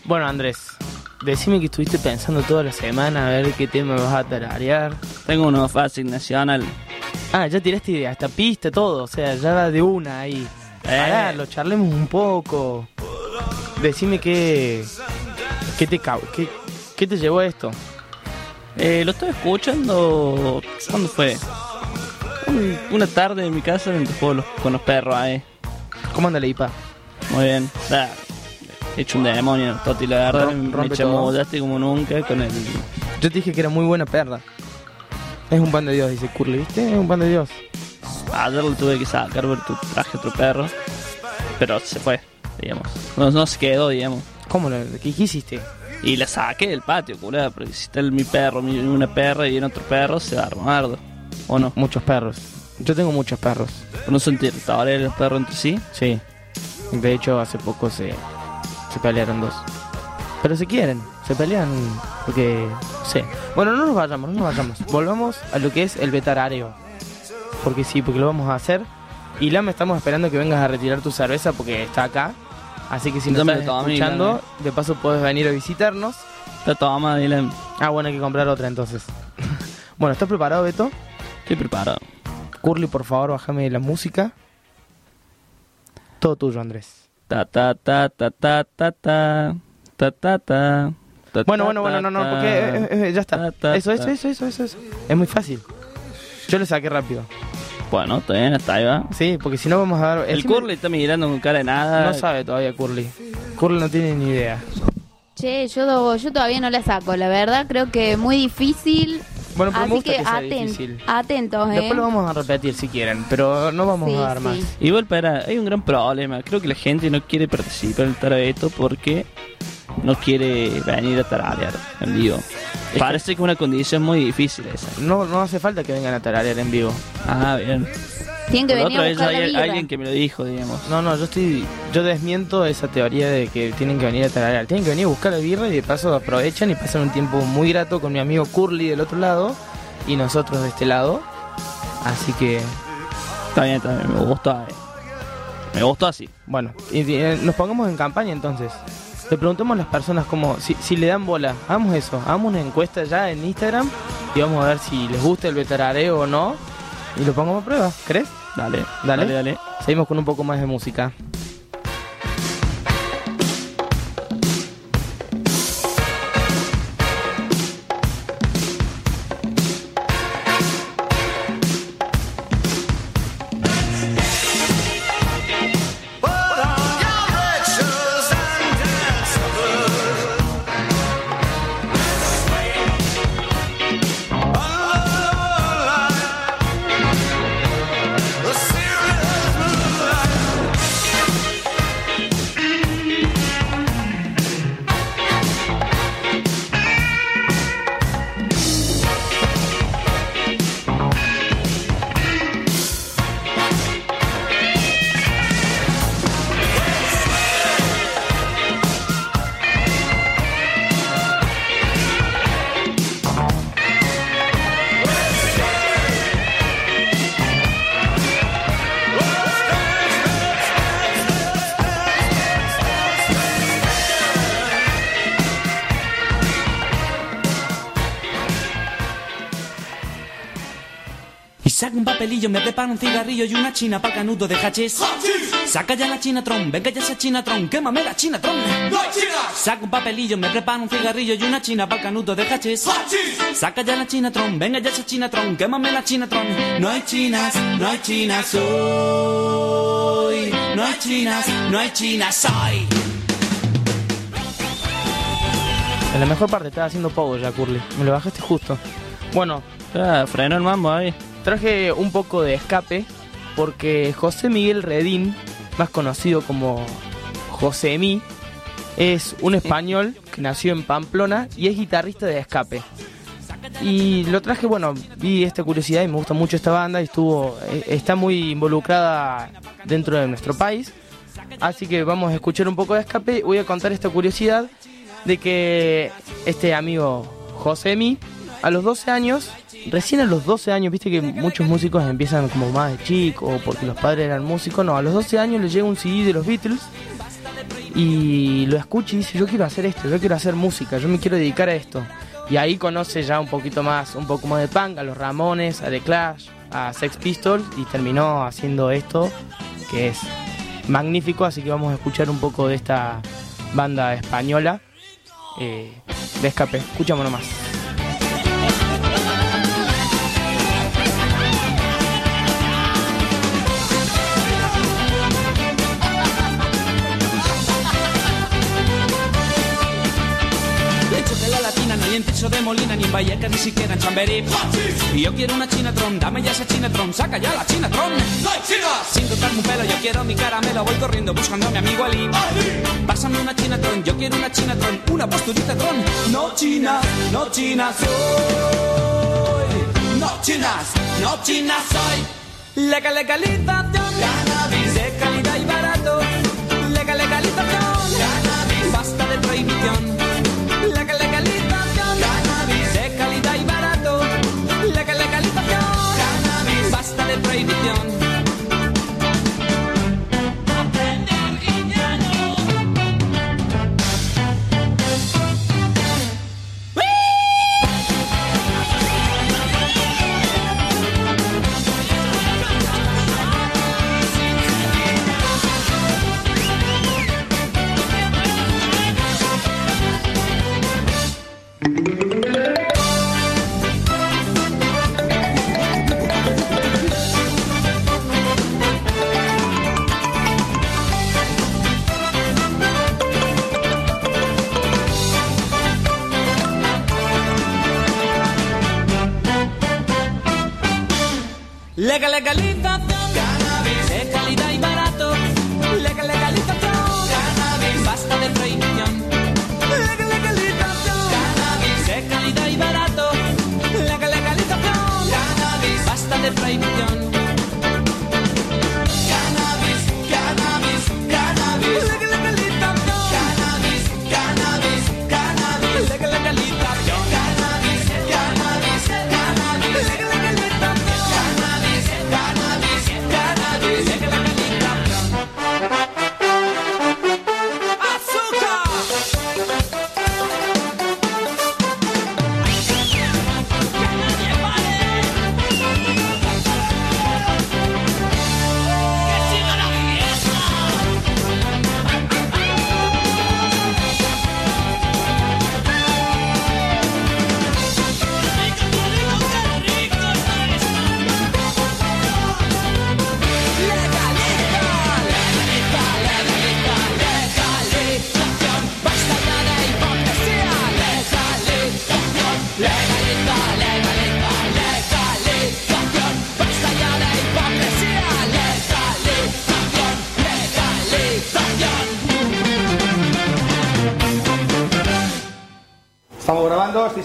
Bueno, Andrés, decime que estuviste pensando toda la semana a ver qué tema vas a tararear. Tengo uno fácil nacional. Ah, ya tiraste idea, hasta pista, todo. O sea, ya va de una ahí. Pará, lo charlemos un poco. Decime qué. ¿Qué te, qué, qué te llevó a esto? Eh, lo estaba escuchando. ¿Cuándo fue? Un- una tarde en mi casa juego los- con los perros ahí. ¿Cómo anda la IPA? Muy bien. Da, he hecho un demonio, Toti, la verdad. Rom- me rompe como nunca con el. Yo te dije que era muy buena perra. Es un pan de Dios, dice Curly, ¿viste? Es un pan de Dios. Ayer lo tuve que sacar porque tu- traje otro perro. Pero se fue, digamos. No, no se quedó, digamos. ¿Cómo lo qué, qué hiciste? Y la saqué del patio, culada. Porque si está el- mi perro, mi- una perra y viene otro perro, se va a armar. ¿O no? Muchos perros. Yo tengo muchos perros. ¿No son territoriales los perros entre sí? Sí. De hecho, hace poco se, se pelearon dos. Pero se quieren, se pelean porque... Sí. Bueno, no nos vayamos, no nos vayamos. Volvamos a lo que es el vetarareo. Porque sí, porque lo vamos a hacer. Y Lama, estamos esperando que vengas a retirar tu cerveza porque está acá. Así que si nos estás escuchando, Lama. de paso puedes venir a visitarnos. Está toma, Dylan. Ah, bueno, hay que comprar otra entonces. bueno, ¿estás preparado, Beto? Estoy preparado. Curly, por favor, bájame la música. Todo tuyo, Andrés. Ta ta ta ta ta ta ta ta ta ta. Bueno, bueno, bueno, no, no, porque eh, eh, ya está. Eso, eso, eso, eso, eso, eso. Es muy fácil. Yo le saqué rápido. Bueno, está bien, hasta ahí va. Sí, porque si no vamos a dar... El Curly está mirando con cara de nada. No sabe todavía Curly. Curly no tiene ni idea. Che, yo, yo todavía no la saco, la verdad, creo que muy difícil. Bueno, pero me Así gusta que, que sea aten- difícil. atentos, ¿eh? Después lo vamos a repetir si quieren, pero no vamos Sí, a dar sí. más. Igual, para, hay un gran problema. Creo que la gente no quiere participar en el tarabeto porque no quiere venir a tararear en vivo. Parece que es una condición muy difícil esa. No, no hace falta que vengan a tararear en vivo. Ah, bien. Tienen que Por venir a otra vez buscar la hay alguien que me lo dijo, digamos. No, no, yo estoy. Yo desmiento esa teoría de que tienen que venir a tararear. Tienen que venir a buscar la birra y de paso aprovechan y pasan un tiempo muy grato con mi amigo Curly del otro lado y nosotros de este lado. Así que. Está bien, está bien, me gustó. eh. Me gustó así. Bueno, y, y, eh, nos pongamos en campaña entonces. Le preguntemos a las personas como si, si le dan bola. Hagamos eso. Hagamos una encuesta ya en Instagram y vamos a ver si les gusta el vetarareo o no. Y lo pongamos a prueba. ¿Crees? Dale, Dale. dale, dale. Seguimos con un poco más de música. Me prepara un cigarrillo y una china para canudo de hachís. Saca ya la chinatron, venga ya esa chinatron, quémame la chinatron. ¡No hay chinas! Saca un papelillo, me prepara un cigarrillo y una china para canudo de hachís. Saca ya la chinatron, venga ya esa chinatron, quémame la chinatron. No hay chinas, no hay chinas hoy. No hay chinas, no hay chinas hoy. En la mejor parte estaba haciendo pogo ya, Curly. Me lo bajaste justo. Bueno, freno el mambo ahí. Traje un poco de escape porque José Miguel Redín, más conocido como José Mi, es un español que nació en Pamplona y es guitarrista de escape. Y lo traje, bueno, vi esta curiosidad y me gusta mucho esta banda y estuvo, eh, está muy involucrada dentro de nuestro país. Así que vamos a escuchar un poco de escape. Voy a contar esta curiosidad de que este amigo Josemi, a los 12 años, recién a los 12 años, viste que muchos músicos empiezan como más de chico porque los padres eran músicos, no, a los 12 años le llega un CD de los Beatles y lo escucha y dice, yo quiero hacer esto, yo quiero hacer música, yo me quiero dedicar a esto. Y ahí conoce ya un poquito más, un poco más de punk, a los Ramones, a The Clash, a Sex Pistols y terminó haciendo esto que es magnífico, así que vamos a escuchar un poco de esta banda española eh, de escape. Escuchamos nomás. Hay en Tiso de Molina ni en Vallecas ni siquiera en Chamberí. Y yo quiero una chinatron, dame ya esa chinatron, saca ya la chinatron. ¡No hay chinas! Sin tocarme un pelo, yo quiero mi caramelo, voy corriendo buscando a mi amigo Ali. Pásame una chinatron, yo quiero una chinatron, una posturita tron. No chinas, no chinas soy. No chinas, no chinas soy. Legal legalización, cannabis de calidad y Legal legalización,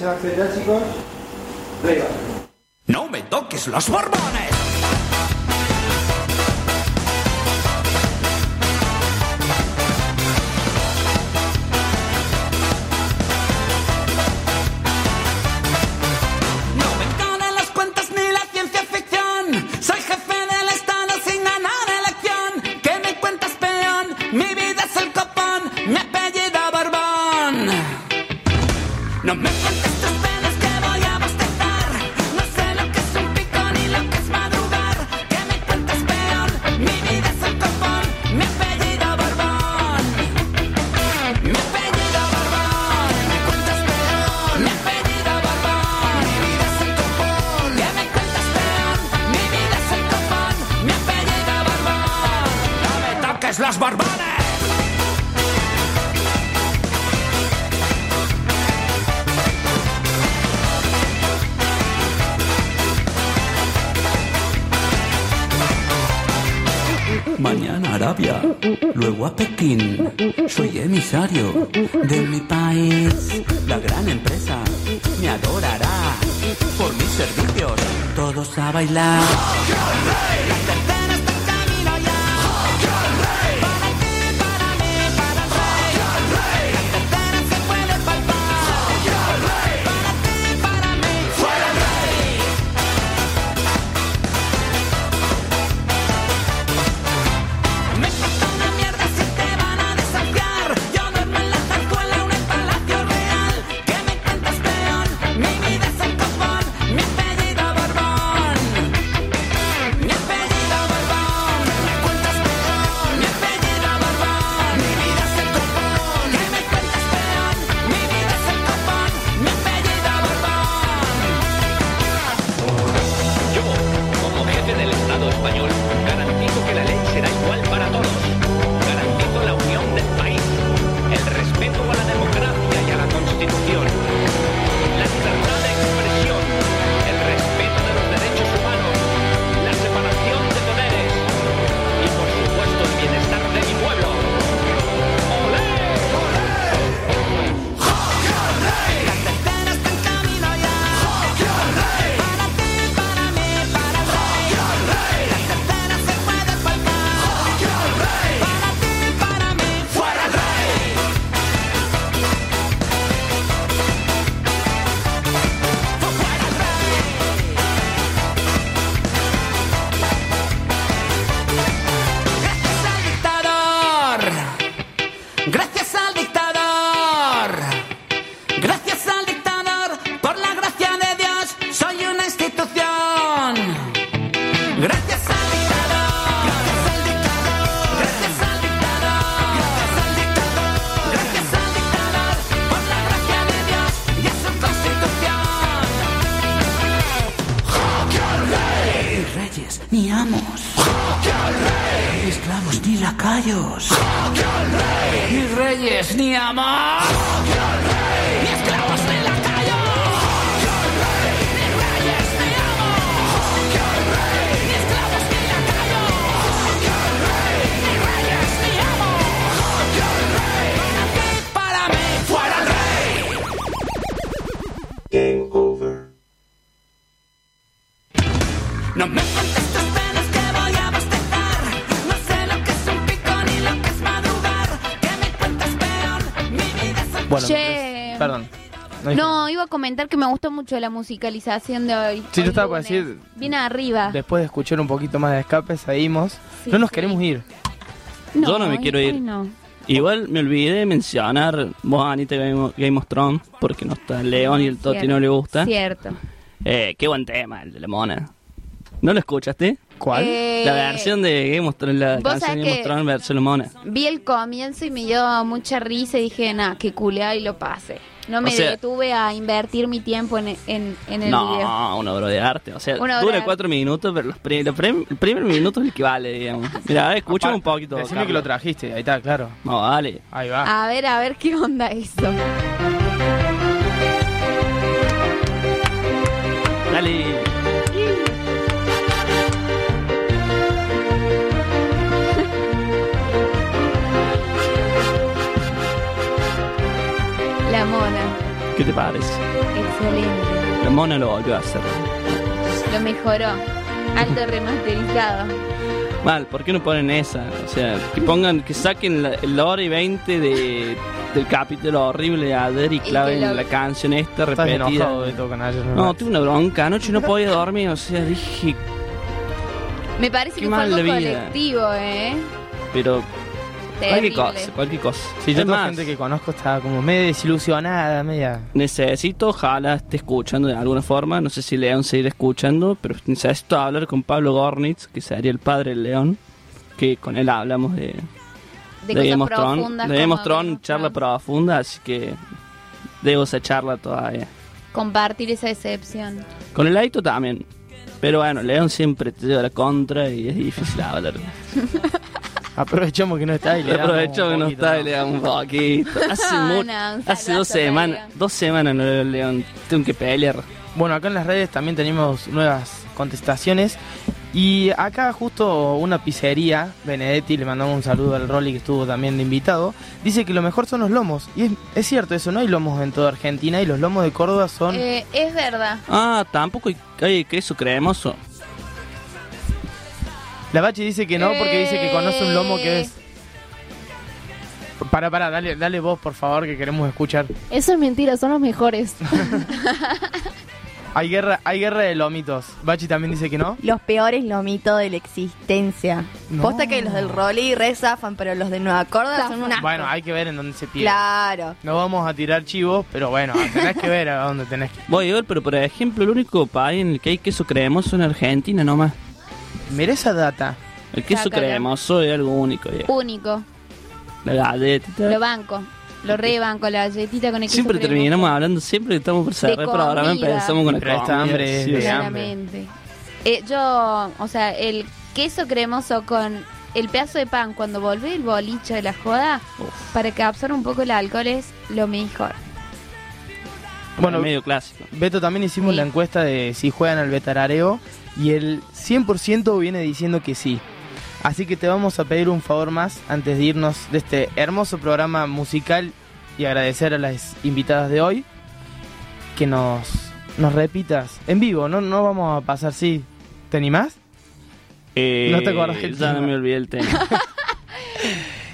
grabando, estoy en actividad, chicos. Venga. No me toques los borbones. Lacayos. Ni reyes, ni amos. Comentar que me gustó mucho la musicalización de hoy. Sí, Hoy yo estaba por lunes. decir, Bien arriba. después de escuchar un poquito más de escape, seguimos. no nos queremos ir. Yo no me quiero ir. no. Igual me olvidé de mencionar vos, Anita, Game of, Game of Thrones, porque no está el León y el Toti Cierto, no le gusta. Cierto. Eh, qué buen tema, el de la mona. ¿No lo escuchaste? ¿Cuál? Eh, La versión de Game of Thrones, la vos canción de Game of Thrones versión la mona. Vi el comienzo y me dio mucha risa y dije, nah, que culea y lo pase. No me O sea- detuve a invertir mi tiempo en, en, en el video. No, una obra de arte. O sea, dura cuatro minutos, pero los pri- los prim- el primer minuto es el que vale, digamos. Mira, escucha un poquito. Decime Carlos. que lo trajiste, ahí está, claro. No, vale. Ahí va. A ver, a ver qué onda eso. Dale. ¿Qué te parece? Excelente. La mona lo volvió a hacer. Lo mejoró. Alto remasterizado. Mal, ¿por qué no ponen esa? O sea, que pongan, que saquen la, la hora y 20 de, del capítulo horrible de Ader y claven lo- la canción esta Estás repetida. enojado, Beto, con ayer, ¿no? No, tuve una bronca. Anoche no podía dormir, o sea, dije, Me parece que fue algo colectivo, ¿eh? pero cualquier cosa, cualquier cosa. Sí, yo más, gente que conozco está como medio desilusionada, media... necesito, ojalá esté escuchando de alguna forma, no sé si León seguirá escuchando, pero necesito hablar con Pablo Gornitz, que sería el padre del León, que con él hablamos de, De de cosas Game of Thrones, profundas de Game como of Thrones, charla profunda, así que debo esa charla todavía. Compartir esa decepción. Con el Aito también, pero bueno, León siempre te lleva la contra y es difícil hablar. Aprovechamos que no está y le damos Aprovechamos que no está y le damos un poquito. Hace, No, no, hace dos semanas, León. dos semanas no leo León. Tengo que pelear. Bueno, acá en las redes también tenemos nuevas contestaciones. Y acá justo una pizzería, Benedetti, le mandamos un saludo al Rolly que estuvo también de invitado, dice que lo mejor son los lomos. Y es, es cierto eso, no hay lomos en toda Argentina y los lomos de Córdoba son... Eh, es verdad. Ah, tampoco hay, hay queso cremoso. La Bachi dice que no porque dice que conoce un lomo que Eh. es... Para, para, dale, dale vos por favor que queremos escuchar. Eso es mentira, son los mejores. Hay guerra, hay guerra de lomitos. Bachi también dice que no. Los peores lomitos de la existencia. No. Posta que los del Rolly re zafan, pero los de Nueva Córdoba son una. Bueno, hay que ver en dónde se pierde. Claro. No vamos a tirar chivos, pero bueno, tenés que ver a dónde tenés que Voy a ver, pero por ejemplo, el único país en el que hay queso cremoso en Argentina nomás. Mira esa data. El queso cremoso es algo único, ya. Único. La galletita. Lo banco. Lo rebanco, la galletita con el queso Siempre cremoso. terminamos hablando, siempre que estamos por cerrar programa comida. empezamos con la Pero esta comida, hambre es sí, de sí. hambre. Claramente. Eh, yo, o sea, el queso cremoso con el pedazo de pan cuando volví el boliche de la joda, para que absorba un poco el alcohol es lo mejor. Bueno, medio clásico. Beto, también hicimos la encuesta de si juegan al Betarareo y el 100% viene diciendo que sí. Así que te vamos a pedir un favor más antes de irnos de este hermoso programa musical y agradecer a las invitadas de hoy que nos, nos repitas en vivo, no, no vamos a pasar, sí. ¿Te animás? Eh, No te acordás del Ya no tema. me olvidé el tema.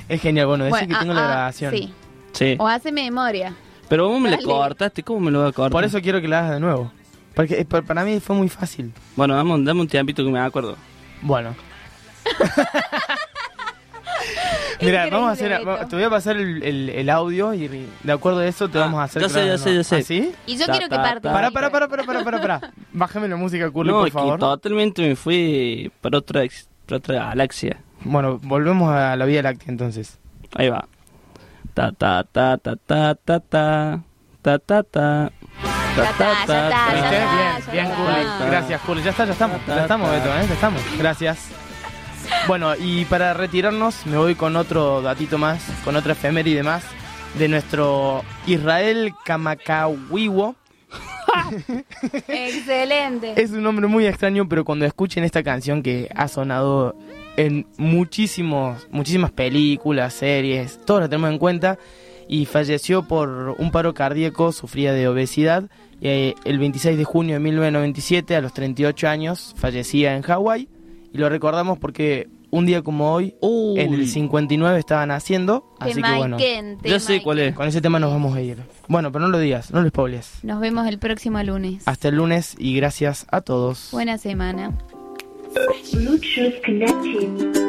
Es genial, bueno, decir Bueno, que tengo ah, la ah, grabación. sí. Sí. O hace memoria. Pero vos me la Dale. cortaste, ¿cómo me lo vas a cortar? Por eso quiero que la hagas de nuevo. Porque eh, pa- para mí fue muy fácil. Bueno, dame, un- dame un tiempito que me acuerdo. Bueno. Mira, vamos a hacer. Beto. Te voy a pasar el, el- el audio y de acuerdo a eso te vamos a hacer. que sé, hagas sé, ya nuevo. sé. ¿Ah, sí? Y yo quiero que participe. Para, para, para, para, para, para, para. Bájame la música, Curly, no, por favor. totalmente me fui para otra, para otra galaxia. Bueno, volvemos a la Vía Láctea entonces. Ahí va. Ta ta ta ta ta ta ta ta ta ta. Bien, bien, Curly. Gracias, Curly. Ya está, ya estamos. Ya estamos, Beto, ¿eh? Ya estamos. Gracias. Bueno, y para retirarnos, me voy con otro datito más, con otra efeméride más, de nuestro Israel Kamakawiwo. Excelente. Es un nombre muy extraño, pero cuando escuchen esta canción que ha sonado en muchísimos, muchísimas películas, series, todos la tenemos en cuenta, y falleció por un paro cardíaco, sufría de obesidad, eh, el 26 de junio de 1997, a los 38 años, fallecía en Hawái, y lo recordamos porque un día como hoy, en el 59 estaba naciendo, así que bueno, Temaiken, Temaiken. cuál es. con ese tema nos vamos a ir. Bueno, pero no lo digas, no lo spoiles. Nos vemos el próximo lunes. Hasta el lunes y gracias a todos. Buena semana. Bluetooth connected.